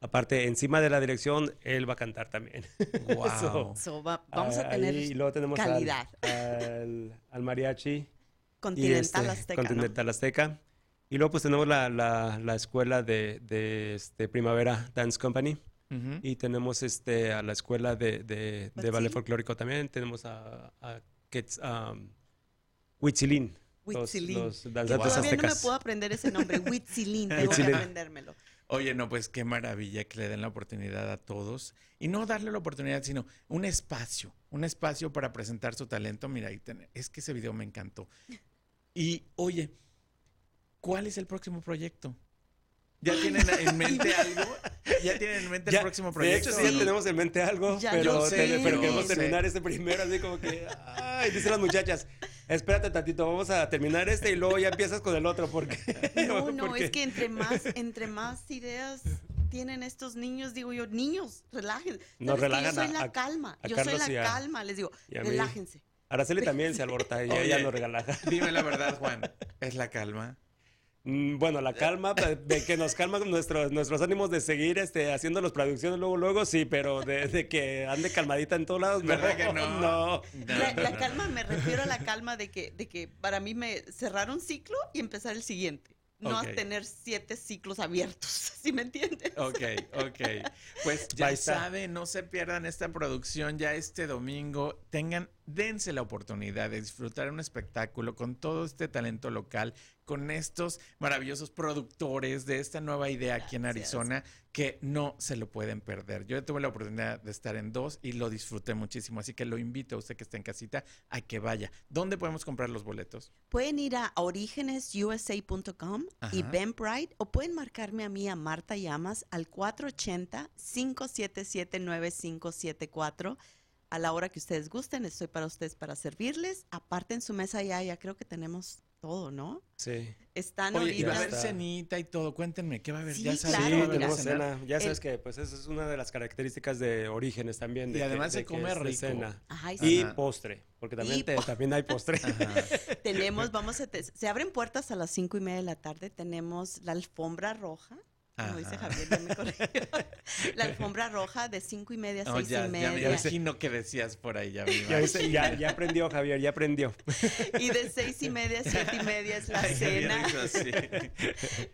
Aparte, encima de la dirección, él va a cantar también. [LAUGHS] Wow. So, va- vamos Ah, a tener ahí, y luego tenemos al- calidad. Al, al mariachi. y Continental este, Azteca. ¿no? Continental Azteca. Y luego pues tenemos la, la, la escuela de, de este, Primavera Dance Company. Ujú. Y tenemos este, a la escuela de, de, de ballet folclórico también. Tenemos a, a um, Huitzilín, los- Huitzilín. Los, Que danzantes todavía no me aztecas. puedo aprender ese nombre, Huitzilín, tengo que Huitzilín. aprendérmelo. Oye, no, pues qué maravilla que le den la oportunidad a todos. Y no darle la oportunidad, sino un espacio, un espacio para presentar su talento. Mira, ahí ten- es que ese video me encantó. Y oye, ¿cuál es el próximo proyecto? ¿Ya tienen [LAUGHS] en mente algo? ¿Ya, ya tienen en mente Ya, el próximo de proyecto? hecho, sí, no? tenemos en mente algo, Ya pero, sé, te- pero queremos sé. terminar este primero, así como que, ay, dicen las muchachas, espérate tantito, vamos a terminar este y luego ya empiezas con el otro, porque... [LAUGHS] [LAUGHS] No, no, porque- es que entre más, entre más ideas tienen estos niños, digo yo, niños, relájense. Nos relajan Yo soy a- la a- calma, a yo soy la a- calma, les digo, relájense. Araceli también se alborota, ella, Oye. ella nos regala. Dime la verdad, Juan. ¿Es la calma? Mm, Bueno, la calma, [LAUGHS] de- que nos calma nuestros, nuestros ánimos de seguir este, haciendo las producciones luego, luego, sí, pero de, de que ande calmadita en todos lados, ¿Verdad que no? no. No, La, no, la no. calma, me refiero a la calma de que, de que para mí me cerrar un ciclo y empezar el siguiente. No a tener siete ciclos abiertos, [LAUGHS] ¿sí me entiendes? Ok, ok. Pues ya saben, no se pierdan esta producción ya este domingo. Tengan, dense la oportunidad de disfrutar un espectáculo con todo este talento local, con estos maravillosos productores de esta nueva idea aquí en Gracias. Que no se lo pueden perder. Yo tuve la oportunidad de estar en dos y lo disfruté muchísimo, así que lo invito a usted que está en casita a que vaya. ¿Dónde podemos comprar los boletos? Pueden ir a orígenesusa.com y. Eventbrite o pueden marcarme a mí a Marta Llamas al 480-577-9574 a la hora que ustedes gusten. Estoy para ustedes para servirles. Aparte en su mesa ya, ya creo que tenemos todo, ¿no? Sí. Están Oye, y va a haber cenita y todo. Cuéntenme, ¿qué va a haber? Sí, ya saben, claro, ¿qué Sí, tenemos cena. Ya sabes El- que pues esa es una de las características de Orígenes también. Y de que- además se come rico. cena. Y. Ajá. postre, porque también, Y te- po- también hay postre. [LAUGHS] Tenemos, vamos a, te- se abren puertas a las cinco y media de la tarde. Tenemos la alfombra roja. Como dice Ajá. Javier, ya me [LAUGHS] corrigió. [LAUGHS] La alfombra roja de cinco y media a Oh, seis ya, y ya me media. imagino que decías por ahí, ya Ya, ya, ya aprendió, Javier, ya aprendió. Y de seis y media a siete y media es la Ay, cena.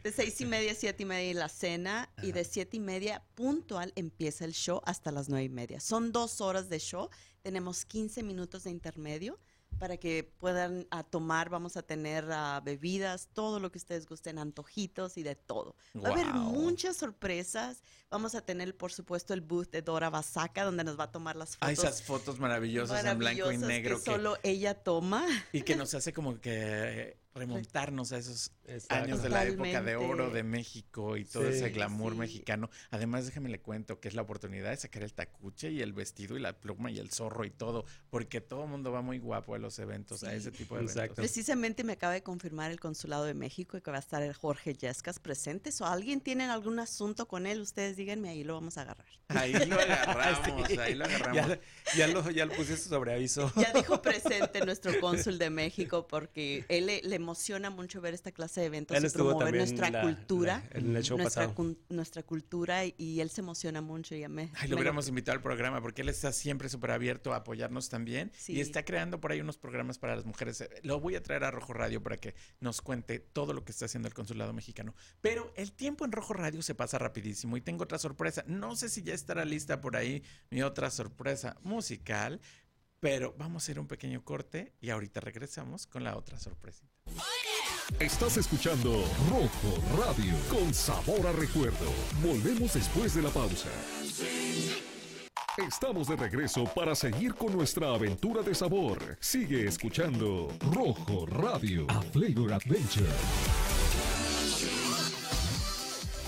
De seis y media a siete y media es la cena. Y de siete y media puntual empieza el show hasta las nueve y media. Son dos horas de show. Tenemos 15 minutos de intermedio para que puedan ah, tomar. Vamos a tener ah, bebidas, todo lo que ustedes gusten, antojitos y de todo. Va a haber muchas sorpresas. Vamos a tener, por supuesto, el booth de Dora Basaca, donde nos va a tomar las Hay fotos esas fotos maravillosas, en blanco y negro que que, solo ella toma. y que [LAUGHS] nos hace como que eh, remontarnos a esos Exacto. años de la época de oro de México y todo Sí. ese glamour Sí. mexicano. Además, déjame le cuento que es la oportunidad de sacar el tacuche y el vestido y la pluma y el zorro y todo, porque todo el mundo va muy guapo a los eventos, a ese tipo de Exacto. eventos. Precisamente me acaba de confirmar el Consulado de México que va a estar el Jorge Yescas presente. ¿O alguien tiene algún asunto con él? Ustedes díganme, ahí lo vamos a agarrar. Ahí lo [LAUGHS] agarramos, ahí lo agarramos. Ya, ya lo, ya lo pusiste sobre aviso. Ya dijo [LAUGHS] presente nuestro cónsul de México porque él le, le emociona mucho ver esta clase de eventos Él y estuvo promover nuestra la- cultura. la- en el show nuestra, cun- nuestra cultura y, y él se emociona mucho. Y ya me, Ay, me lo hubiéramos invitado al programa porque él está siempre súper abierto a apoyarnos también y Sí. está creando por ahí unos programas para las mujeres. Lo voy a traer a Rojo Radio para que nos cuente todo lo que está haciendo el consulado mexicano. Pero el tiempo en Rojo Radio se pasa rapidísimo y tengo otra sorpresa. No sé si ya estará lista por ahí mi otra sorpresa musical, pero vamos a hacer un pequeño corte y ahorita regresamos con la otra sorpresita. Estás escuchando Rojo Radio con sabor a recuerdo. Volvemos después de la pausa. Estamos de regreso para seguir con nuestra aventura de sabor. Sigue escuchando Rojo Radio. A Flavor Adventure.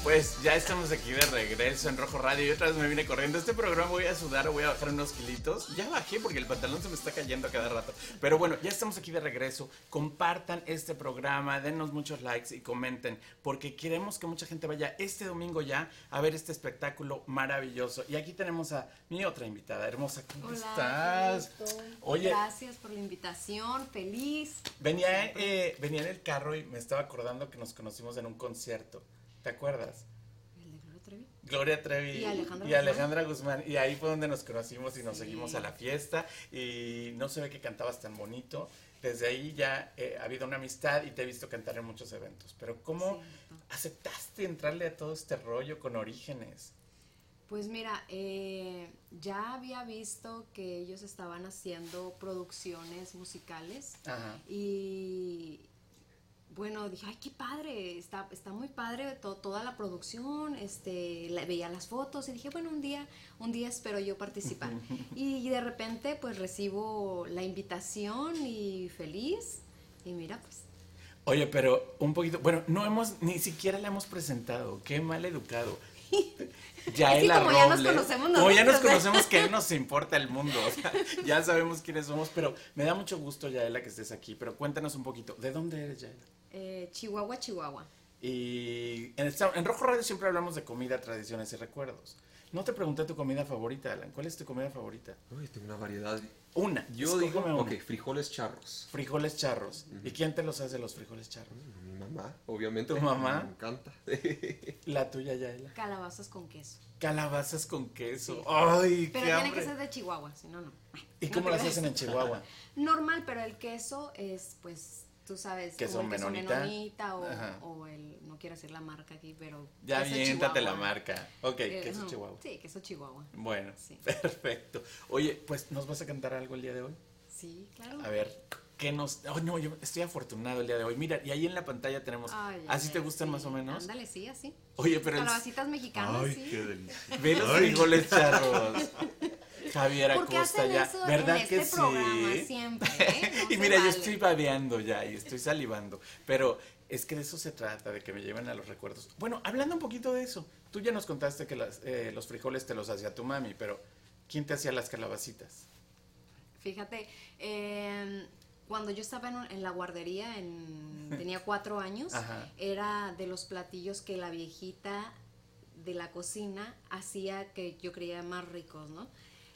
Pues ya estamos aquí de regreso en Rojo Radio y otra vez me vine corriendo. Este programa voy a sudar, voy a bajar unos kilitos. Ya bajé porque el pantalón se me está cayendo a cada rato. Pero bueno, ya estamos aquí de regreso. Compartan este programa, denos muchos likes y comenten porque queremos que mucha gente vaya este domingo ya a ver este espectáculo maravilloso. Y aquí tenemos a mi otra invitada, hermosa. ¿Cómo Hola, estás? Oye. Gracias por la invitación, feliz. Venía, eh, venía en el carro y me estaba acordando que nos conocimos en un concierto. ¿Te acuerdas? ¿El de Gloria Trevi? Gloria Trevi Y Alejandra y Alejandra Guzmán. Y ahí fue donde nos conocimos y nos Sí. seguimos a la fiesta. Y no se ve que cantabas tan bonito. Desde ahí ya eh, ha habido una amistad y te he visto cantar en muchos eventos. Pero ¿cómo aceptaste entrarle a todo este rollo con orígenes? Pues mira, eh, ya había visto que ellos estaban haciendo producciones musicales Ajá. y bueno, dije, ay, qué padre, está, está muy padre to- toda la producción, este, la- veía las fotos y dije, bueno, un día, un día espero yo participar. [LAUGHS] y de repente pues recibo la invitación y feliz y mira pues Oye, pero un poquito, bueno, no hemos, ni siquiera la hemos presentado. Qué mal educado. [LAUGHS] Es que como ya nos Robles. conocemos Como ya nos ¿eh? conocemos, que [LAUGHS] nos importa el mundo. O sea, ya sabemos quiénes somos, pero me da mucho gusto, Yaela, que estés aquí. Pero cuéntanos un poquito, ¿de dónde eres, Yaela? Eh, Chihuahua, Chihuahua. Y en, en Rojo Radio siempre hablamos de comida, tradiciones y recuerdos. No te pregunté tu comida favorita, Alan. ¿Cuál es tu comida favorita? Uy, tengo una variedad. Una. Yo digo, una. ok, frijoles charros. Frijoles charros. ¿Y quién te los hace los frijoles charros? Mi mamá, obviamente. ¿Tu mamá? Me encanta. [LAUGHS] La tuya, Yaela. Calabazas con queso. Calabazas con queso. Sí. Ay, Pero qué tiene hambre. que ser de Chihuahua, si no, no. ¿Y [LAUGHS] No cómo las hacen en Chihuahua? Normal, pero el queso es, pues, tú sabes, el queso menonita. menonita o, el, no quiero decir la marca aquí, pero Ya viéntate la Chihuahua. marca. Ok, Eh, queso. Chihuahua. Sí, queso Chihuahua. Bueno, Sí. [LAUGHS] perfecto. Oye, pues, ¿nos vas a cantar algo el día de hoy? Sí, claro. A ver, ¿qué nos...? Oh, no, yo estoy afortunado el día de hoy. Mira, y ahí en la pantalla tenemos... Ay, ¿Así ay, te ay, gustan sí. más o menos? Ándale, sí, así. Oye, pero... Calabacitas mexicanas, sí. delicia. Ve los frijoles charros. Javier ¿Por qué Acosta ya. eso ¿Verdad en este que sí? programa siempre, eh? [LAUGHS] No y mira, yo estoy babeando ya y estoy salivando. Pero es que de eso se trata, de que me lleven a los recuerdos. Bueno, hablando un poquito de eso. Tú ya nos contaste que las, eh, los frijoles te los hacía tu mami, pero ¿quién te hacía las calabacitas? Fíjate, eh, cuando yo estaba en, en la guardería, en- [LAUGHS] tenía cuatro años, Ajá. era de los platillos que la viejita de la cocina hacía que yo creía más ricos, ¿no?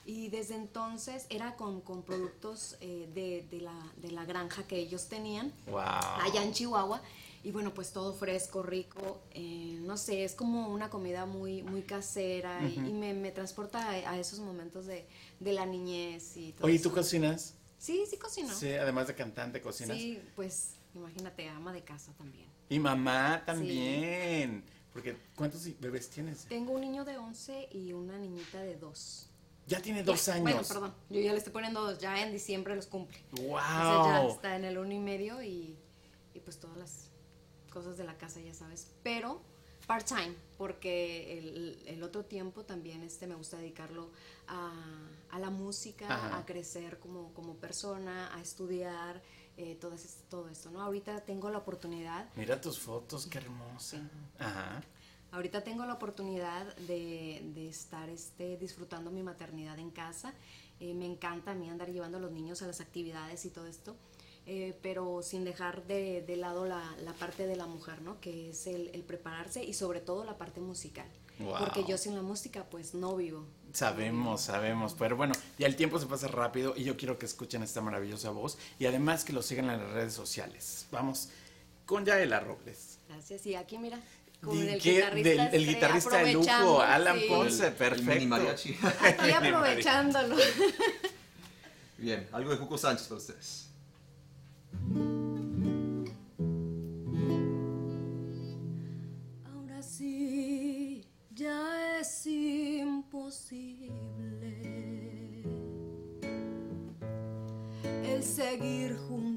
Y desde entonces era con, con productos eh, de, de la, de la granja que ellos tenían ¡Wow! allá en Chihuahua. Y bueno, pues todo fresco, rico, eh, no sé, es como una comida muy, muy casera y- y, me, me transporta a, a esos momentos de, de la niñez y todo Oye, eso. ¿tú cocinas? Sí, sí cocino. Sí, además de cantante, cocinas. Sí, pues imagínate, ama de casa también. Y mamá también. Porque, ¿cuántos bebés tienes? Tengo un niño de 11 y una niñita de 2. Ya tiene dos años. Bueno, perdón, yo ya le estoy poniendo dos, ya en diciembre los cumple. ¡Wow! Entonces ya está en el uno y medio y, y pues todas las cosas de la casa, ya sabes. Pero part-time, porque el, el otro tiempo también este, me gusta dedicarlo a, a la música, Ajá. a crecer como, como persona, a estudiar, eh, todo, es- todo esto, ¿no? Ahorita tengo la oportunidad Mira tus fotos, qué hermosa. Sí. Ajá. Ahorita tengo la oportunidad de, de estar este, disfrutando mi maternidad en casa. Eh, me encanta a mí andar llevando a los niños a las actividades y todo esto, eh, pero sin dejar de, de lado la, la parte de la mujer, ¿no? Que es el, el prepararse y sobre todo la parte musical. Wow. Porque yo sin la música pues no vivo. Sabemos, sabemos, pero bueno, ya el tiempo se pasa rápido y yo quiero que escuchen esta maravillosa voz y además que lo sigan en las redes sociales. Vamos con Yaela Robles. Gracias. Y aquí mira, con el guitarrista, del- el este, guitarrista de lujo, Alan sí. Ponce, El perfecto. mini mariachi. Aquí aprovechándolo. Bien, algo de Juco Sánchez para ustedes. Ahora sí, ya es imposible el seguir juntos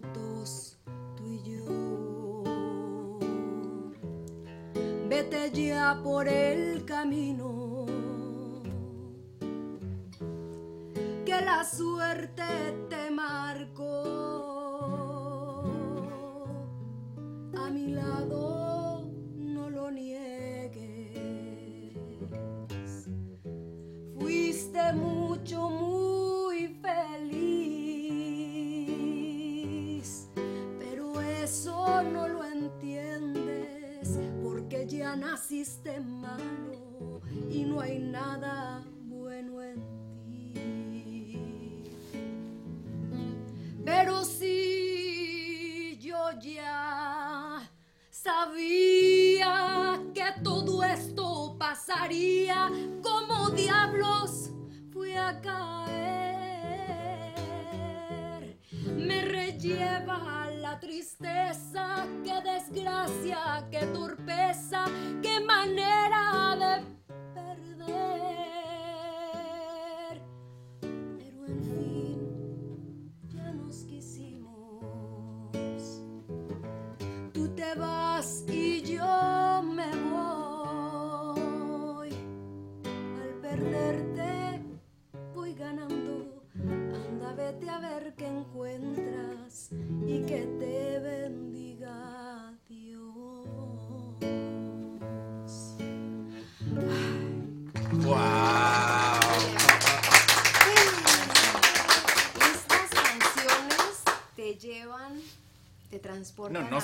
ya por el camino. Que la suerte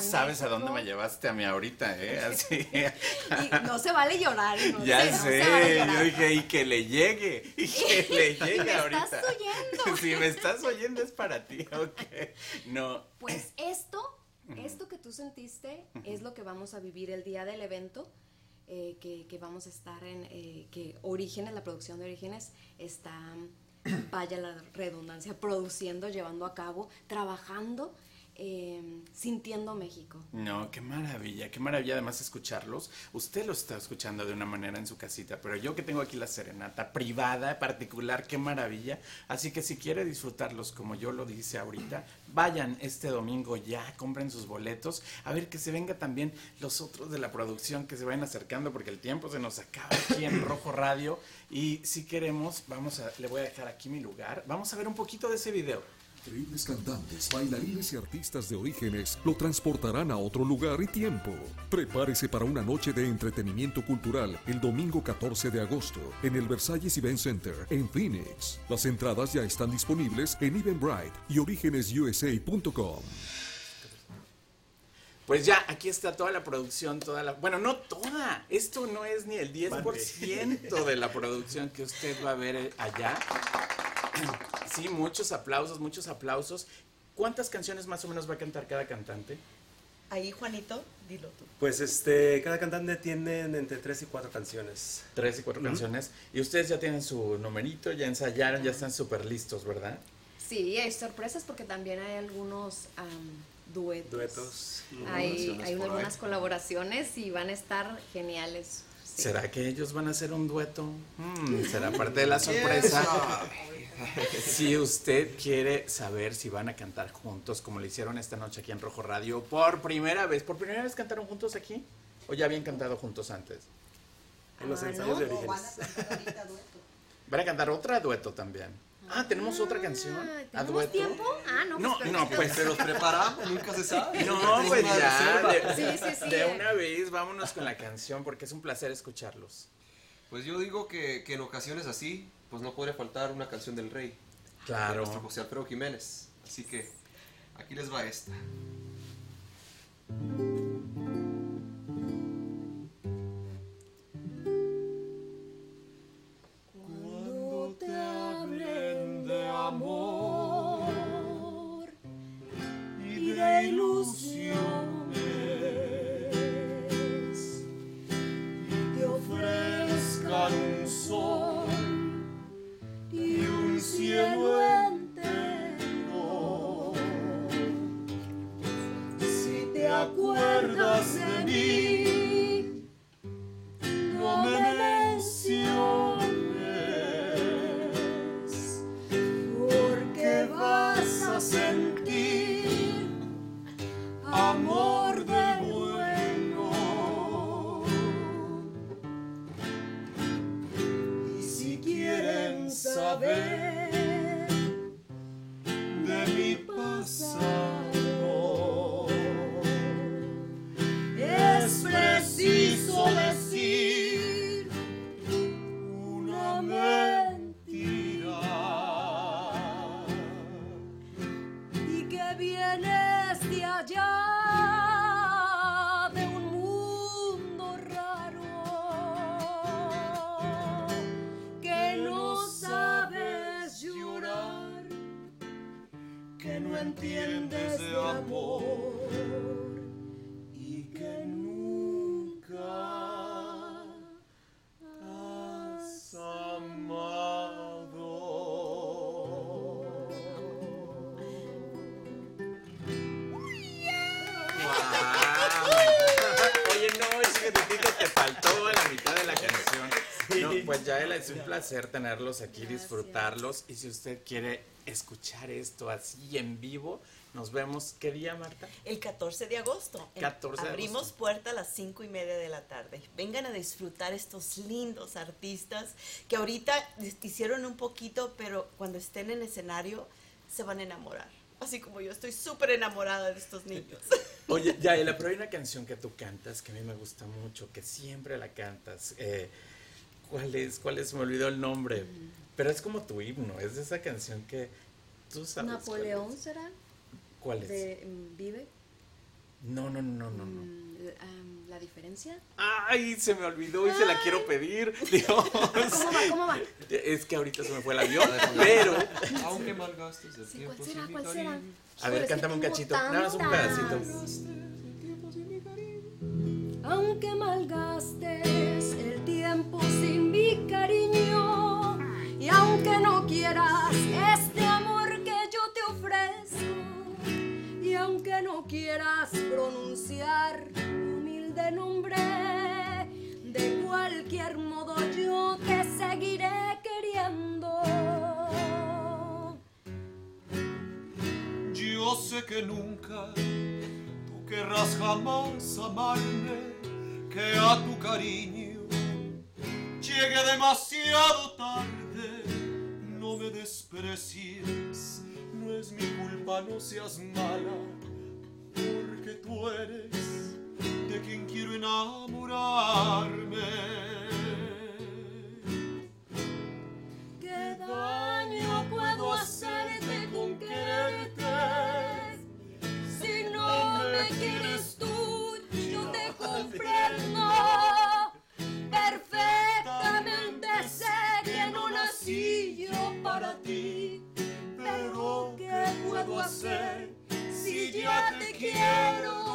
sabes a dónde me llevaste a mí ahorita, ¿eh? [LAUGHS] Así. Y no se vale llorar, no ya sé, no sé, vale llorar. yo dije, y que le llegue, y [LAUGHS] que le llegue Me ahorita. estás oyendo. [LAUGHS] Si me estás oyendo es para ti, ok. No, Pues esto, esto que tú sentiste es lo que vamos a vivir el día del evento, eh, que, que vamos a estar en, eh, que Orígenes, la producción de Orígenes, está, vaya la redundancia, produciendo, llevando a cabo, trabajando, eh, sintiendo México. No, qué maravilla, qué maravilla además escucharlos. Usted lo está escuchando de una manera en su casita, pero yo que tengo aquí la serenata privada, particular, qué maravilla. Así que si quiere disfrutarlos como yo lo dice ahorita, vayan este domingo ya, compren sus boletos. A ver que se venga también los otros de la producción que se vayan acercando porque el tiempo se nos acaba aquí en Rojo Radio. Y si queremos, vamos a, le voy a dejar aquí mi lugar. Vamos a ver un poquito de ese video. Increíbles cantantes, bailarines y artistas de orígenes lo transportarán a otro lugar y tiempo. Prepárese para una noche de entretenimiento cultural el domingo 14 de agosto en el Versalles Event Center en Phoenix. Las entradas ya están disponibles en Eventbrite y orígenesusa.com. Pues ya, aquí está toda la producción, toda la... Bueno, no toda, esto no es ni el 10% de la producción que usted va a ver eh, allá. Sí, muchos aplausos, muchos aplausos. ¿Cuántas canciones más o menos va a cantar cada cantante? Ahí, Juanito, dilo tú. Pues este, cada cantante tiene entre tres y cuatro canciones. Tres y cuatro canciones. Y ustedes ya tienen su numerito, ya ensayaron, ya están súper listos, ¿verdad? Sí, hay sorpresas porque también hay algunos am, duetos. Duetos. Hay, hay algunas colaboraciones y van a estar geniales. sí. ¿Será que ellos van a hacer un dueto? Mm, ¿Será parte de la [LAUGHS] sorpresa? Si usted quiere saber si van a cantar juntos, como lo hicieron esta noche aquí en Rojo Radio, por primera vez, ¿por primera vez cantaron juntos aquí? ¿O ya habían cantado juntos antes? En los Ah, ensayos ¿no? de orígenes. Van a cantar otra dueto también. Ah, tenemos otra canción. ¿A ¿Tenemos dueto? tiempo? Ah, no, No, pues, no, pues Se los preparamos, nunca se sabe. No, Es pues ya. De, Sí, sí, sí. de una vez, vámonos con la canción porque es un placer escucharlos. Pues yo digo que, que en ocasiones así, pues no podría faltar una canción del rey. De Claro. nuestro José Alfredo Jiménez. Así que aquí les va esta. Es un placer tenerlos aquí, disfrutarlos. Y si usted quiere escuchar esto así en vivo, nos vemos. ¿Qué día, Marta? El 14 de agosto. En- 14 de Abrimos agosto. puerta a las 5 y media de la tarde. Vengan a disfrutar estos lindos artistas que ahorita hicieron un poquito, pero cuando estén en escenario se van a enamorar. Así como yo estoy súper enamorada de estos niños. [LAUGHS] Oye, Yaela, [LAUGHS] pero hay una canción que tú cantas que a mí me gusta mucho, que siempre la cantas. Eh, ¿Cuál es? ¿Cuál es? Me olvidó el nombre. Pero es como tu himno, es de esa canción que tú sabes. cuál Napoleón es. será ¿Cuál es? de mm, Vive. No, no, no, no, no. Mm, um, la diferencia. Ay, se me olvidó y se la quiero pedir. [LAUGHS] Dios. ¿Cómo va? ¿Cómo va? Es que ahorita se me fue el avión, [LAUGHS] pero Aunque malgastes el Sí, tiempo ¿Cuál será? sin ¿Cuál será? a ver, cántame un cachito, nada más un pedacito. Aunque malgastes el tiempo sin este amor que yo te ofrezco y aunque no quieras pronunciar mi humilde nombre, de cualquier modo yo te seguiré queriendo. Yo sé que nunca tú querrás jamás amarme, que a tu cariño llegue demasiado tarde. Desprecies, no es mi culpa, no seas mala, porque tú eres de quien quiero enamorarme. ¿Qué daño puedo hacerte con quererte? Para ti. Pero ¿qué puedo hacer si ya te quiero?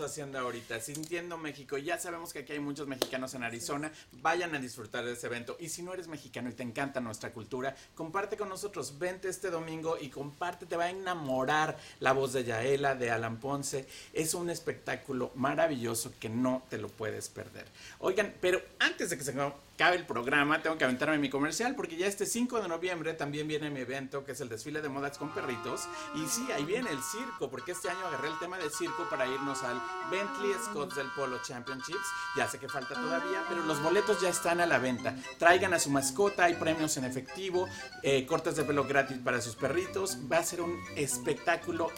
Haciendo ahorita, sintiendo México. Ya sabemos que aquí hay muchos mexicanos en Arizona. Vayan a disfrutar de ese evento. Y si no eres mexicano y te encanta nuestra cultura, comparte con nosotros. Vente este domingo y comparte. Te va a enamorar la voz de Yaela, de Alan Ponce. Es un espectáculo maravilloso que no te lo puedes perder. Oigan, pero antes de que se acabe el programa, tengo que aventarme mi comercial porque ya este 5 de noviembre también viene mi evento que es el desfile de modas con perritos. Y sí, ahí viene el circo, porque este año agarré el tema del circo para irnos al Bentley Scots del Polo Championships. Ya sé que falta todavía, pero los boletos ya están a la venta. Traigan a su mascota, hay premios en efectivo, eh, cortes de pelo gratis para sus perritos. Va a ser un espectáculo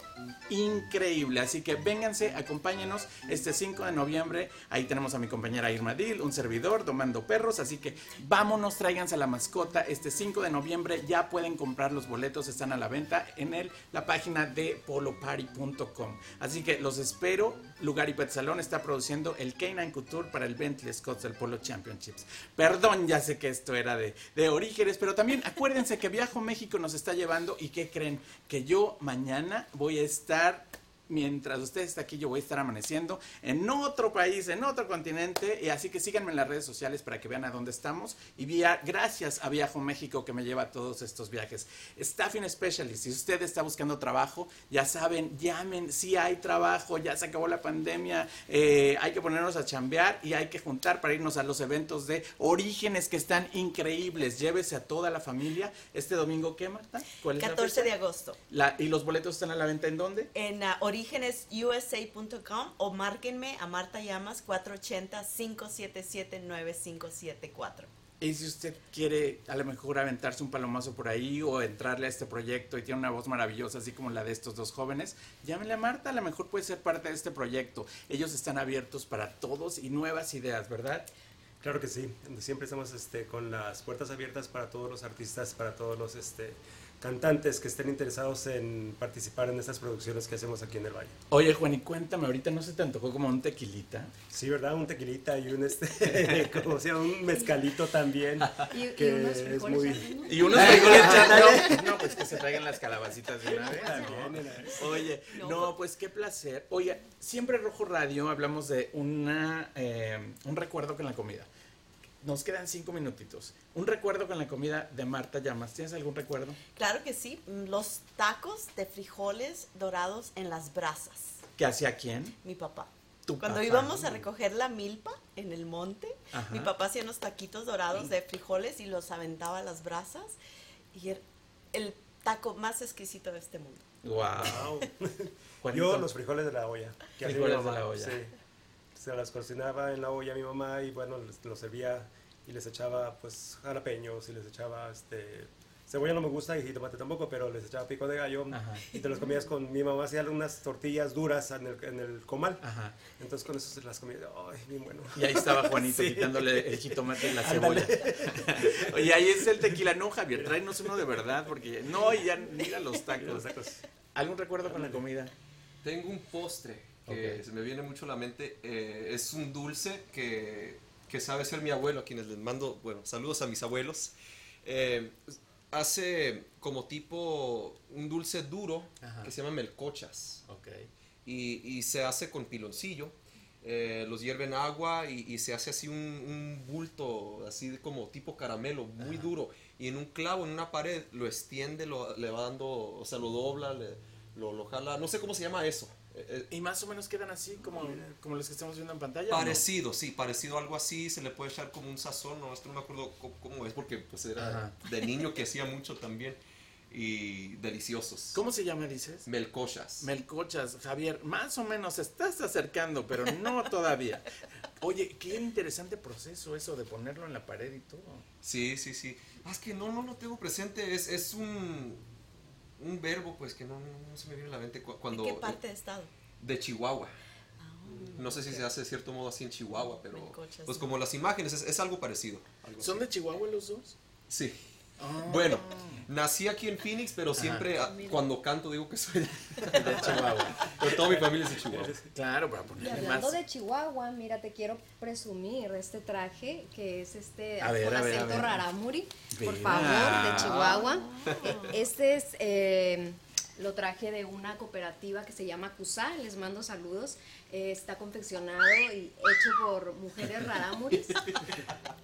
increíble. Así que vénganse, acompáñenos este 5 de noviembre. Ahí tenemos a mi compañera Irma Dil, un servidor, domando perros. Que vámonos, tráiganse a la mascota. Este 5 de noviembre ya pueden comprar los boletos, están a la venta en el, la página de poloparty.com. Así que los espero. Lugar y Pet Salón está produciendo el Canine Couture para el Bentley Scots del Polo Championships. Perdón, ya sé que esto era de, de orígenes, pero también acuérdense que Viajo México nos está llevando y que creen que yo mañana voy a estar mientras usted está aquí, yo voy a estar amaneciendo en otro país, en otro continente. Y así que síganme en las redes sociales para que vean a dónde estamos. Y vía, gracias a Viajo México que me lleva a todos estos viajes. Staffing Specialist, si usted está buscando trabajo, ya saben, llamen, si hay trabajo, ya se acabó la pandemia, eh, hay que ponernos a chambear y hay que juntar para irnos a los eventos de orígenes que están increíbles. Llévese a toda la familia. Este domingo, ¿qué, Marta? ¿Cuál es la 14 fecha? de agosto. La- ¿Y los boletos están a la venta en dónde? En ah, orígenesusa.com o márquenme a Marta Llamas 480-577-9574. Y si usted quiere a lo mejor aventarse un palomazo por ahí o entrarle a este proyecto y tiene una voz maravillosa, así como la de estos dos jóvenes, llámenle a Marta, a lo mejor puede ser parte de este proyecto. Ellos están abiertos para todos y nuevas ideas, ¿verdad? Claro que sí, siempre estamos este, con las puertas abiertas para todos los artistas, para todos los este, cantantes que estén interesados en participar en estas producciones que hacemos aquí en el Valle. Oye, Juan, y cuéntame, ahorita no se te antojó como un tequilita. Sí, ¿verdad? Un tequilita y un, este, [LAUGHS] como sea, un mezcalito también. Y, y que unos es muy... Y unos [LAUGHS] frijoles. [LAUGHS] No, pues que se traigan las calabacitas de una vez. ¿no? También, ¿no? Oye, no, pues qué placer. Oye, siempre en Rojo Radio hablamos de una, eh, un recuerdo con la comida. Nos quedan cinco minutitos. Un recuerdo con la comida de Marta Llamas. ¿Tienes algún recuerdo? Claro que sí, mm, los tacos de frijoles dorados en las brasas. ¿Qué hacía quién? Mi papá. Tu Cuando papá. íbamos a recoger la milpa en el monte, Ajá. mi papá hacía unos taquitos dorados de frijoles y los aventaba a las brasas y era el taco más exquisito de este mundo. Wow. [LAUGHS] Yo los frijoles de la olla. que Frijoles de la olla. Sí. Se las cocinaba en la olla mi mamá y bueno, les- los servía y les echaba pues jalapeños y les echaba este cebolla no me gusta y jitomate tampoco, pero les echaba pico de gallo Ajá. y te los comías con mi mamá hacía unas tortillas duras en el, en el comal. Ajá. Entonces con eso se las comía. Ay, bien bueno. Y ahí estaba Juanito [LAUGHS] Sí. quitándole el jitomate y la Ándale. cebolla. [LAUGHS] Oye, ahí es el tequila. No, Javier, tráenos uno de verdad, porque no, y ya mira los tacos. Los tacos. ¿Algún recuerdo con la comida? Tengo un postre que se me viene mucho a la mente. eh, es un dulce que, que sabe ser mi abuelo, a quienes les mando, bueno, saludos a mis abuelos. Eh, hace como tipo un dulce duro Ajá. que se llama melcochas. Ok. y, y se hace con piloncillo. eh, los hierve en agua y, y se hace así un, un bulto, así como tipo caramelo, muy duro. Y en un clavo, en una pared, lo extiende, lo, le va dando, o sea, lo dobla, le- lo, lo jala. No sé cómo se llama eso. Eh, Y más o menos quedan así como, como los que estamos viendo en pantalla. Parecido, sí, parecido a algo así, se le puede echar como un sazón, no, esto no me acuerdo cómo, cómo es, porque pues era Ajá. de niño que hacía mucho también, y deliciosos. ¿Cómo se llama, dices? Melcochas. Melcochas, Javier, más o menos estás acercando, pero no [LAUGHS] todavía. Oye, qué interesante proceso eso de ponerlo en la pared y todo. Sí, sí, sí. Ah, es que no, no lo tengo presente. Es, es un, un verbo, pues, que no, no, no se me viene a la mente cu- cuando... ¿De qué parte de estado? De Chihuahua. Ah, No sé si se hace de cierto modo así en Chihuahua, pero... Pues sí. como las imágenes, es, es algo parecido. algo ¿Son así. de Chihuahua los dos? Sí. Ah. Bueno, nací aquí en Phoenix, pero siempre ah, cuando canto digo que soy [LAUGHS] de, Chihuahua. pero toda mi familia es de Chihuahua. Claro, para Y ponerle hablando más. de Chihuahua, mira, te quiero presumir este traje que es este A ver, con a ver, a acento ver. rarámuri, por favor, de Chihuahua. E- Este es, eh, lo traje de una cooperativa que se llama CUSA, les mando saludos. Eh, está confeccionado y hecho por mujeres rarámuris. [LAUGHS]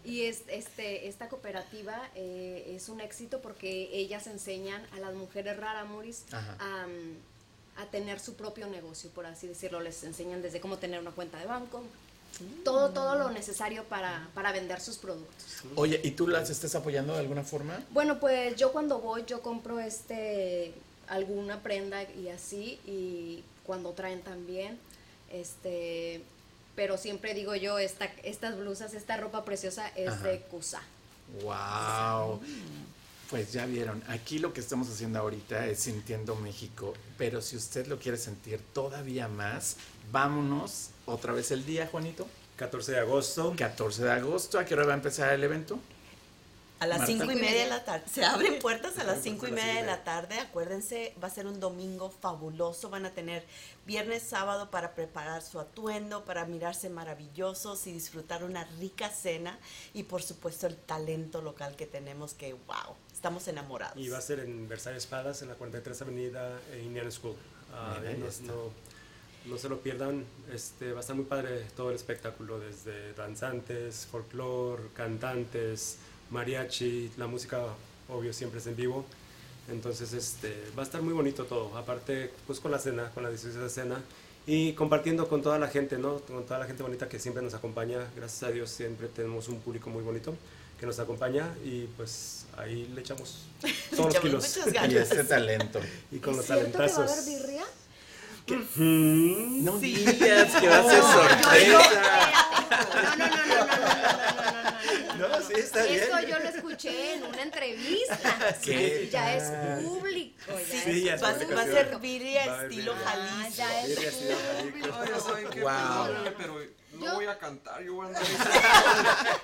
Y es, este, esta cooperativa eh, es un éxito porque ellas enseñan a las mujeres rarámuris a, mm, a tener su propio negocio, por así decirlo. Les enseñan desde cómo tener una cuenta de banco, todo, todo lo necesario para, para vender sus productos. Oye, ¿y tú las estás apoyando de alguna forma? Bueno, pues yo cuando voy, yo compro este alguna prenda y así, y cuando traen también, este, pero siempre digo yo, esta, estas blusas, esta ropa preciosa es Ajá. de Cusa. Wow. Pues ya vieron, aquí lo que estamos haciendo ahorita es Sintiendo México, pero si usted lo quiere sentir todavía más, vámonos otra vez el día, Juanito. 14 de agosto. 14 de agosto, ¿a qué hora va a empezar el evento? A las Marta. cinco y media de la tarde. Se abren puertas a las cinco y media de la tarde. Acuérdense, va a ser un domingo fabuloso. Van a tener viernes, sábado para preparar su atuendo, para mirarse maravillosos y disfrutar una rica cena. Y por supuesto el talento local que tenemos que, wow, estamos enamorados. Y va a ser en Versalles Espadas, en la 43 Avenida e Indian School. Ahí no, no- no se lo pierdan, este, va a estar muy padre todo el espectáculo, desde danzantes, folclore, cantantes, mariachi, la música obvio siempre es en vivo. Entonces este, va a estar muy bonito todo, aparte pues con la cena, con la deliciosa cena y compartiendo con toda la gente, ¿no? Con toda la gente bonita que siempre nos acompaña, gracias a Dios siempre tenemos un público muy bonito que nos acompaña y pues ahí le echamos todos los kilos. Y este talento. Y con ¿Es los cierto que va a talentazos. haber birria? Mm, No digas que va a ser sorpresa. No, no, no, no, no, no, no, no, no, no, no. No, sí, está bien. Eso yo lo escuché en una entrevista. [LAUGHS] ¿Qué Ya es público. Ya Sí, es ya es va, público. va a ser birria Va a estilo birria. Ah, Jalisco. ya es Jalisco. Ay, ya saben que Wow. perdónenme, pero no Yo- voy a cantar, yo voy a andar [LAUGHS]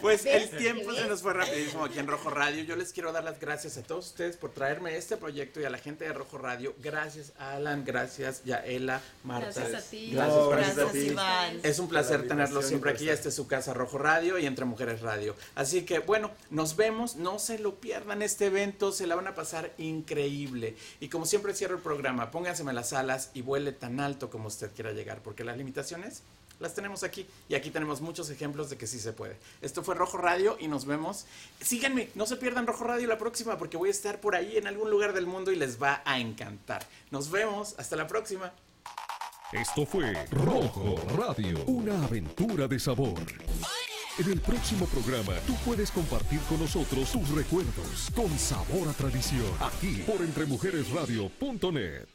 Pues el tiempo se nos fue rapidísimo aquí en Rojo Radio. Yo les quiero dar las gracias a todos ustedes por traerme este proyecto y a la gente de Rojo Radio. Gracias Alan, gracias Yaela, Marta. Gracias a ti. Gracias No, a ti. Iván. Es un placer tenerlos siempre aquí. Este es su casa Rojo Radio y Entre Mujeres Radio. Así que bueno, nos vemos. No se lo pierdan este evento. Se la van a pasar increíble. Y como siempre cierro el programa, pónganseme las alas y vuele tan alto como usted quiera llegar. Porque las limitaciones las tenemos aquí. Y aquí tenemos muchos ejemplos de que sí se puede. Esto fue Rojo Radio y nos vemos. Síganme, no se pierdan Rojo Radio la próxima porque voy a estar por ahí en algún lugar del mundo y les va a encantar. Nos vemos, hasta la próxima. Esto fue Rojo Radio, una aventura de sabor. En el próximo programa tú puedes compartir con nosotros tus recuerdos con sabor a tradición, aquí por entremujeresradio.net.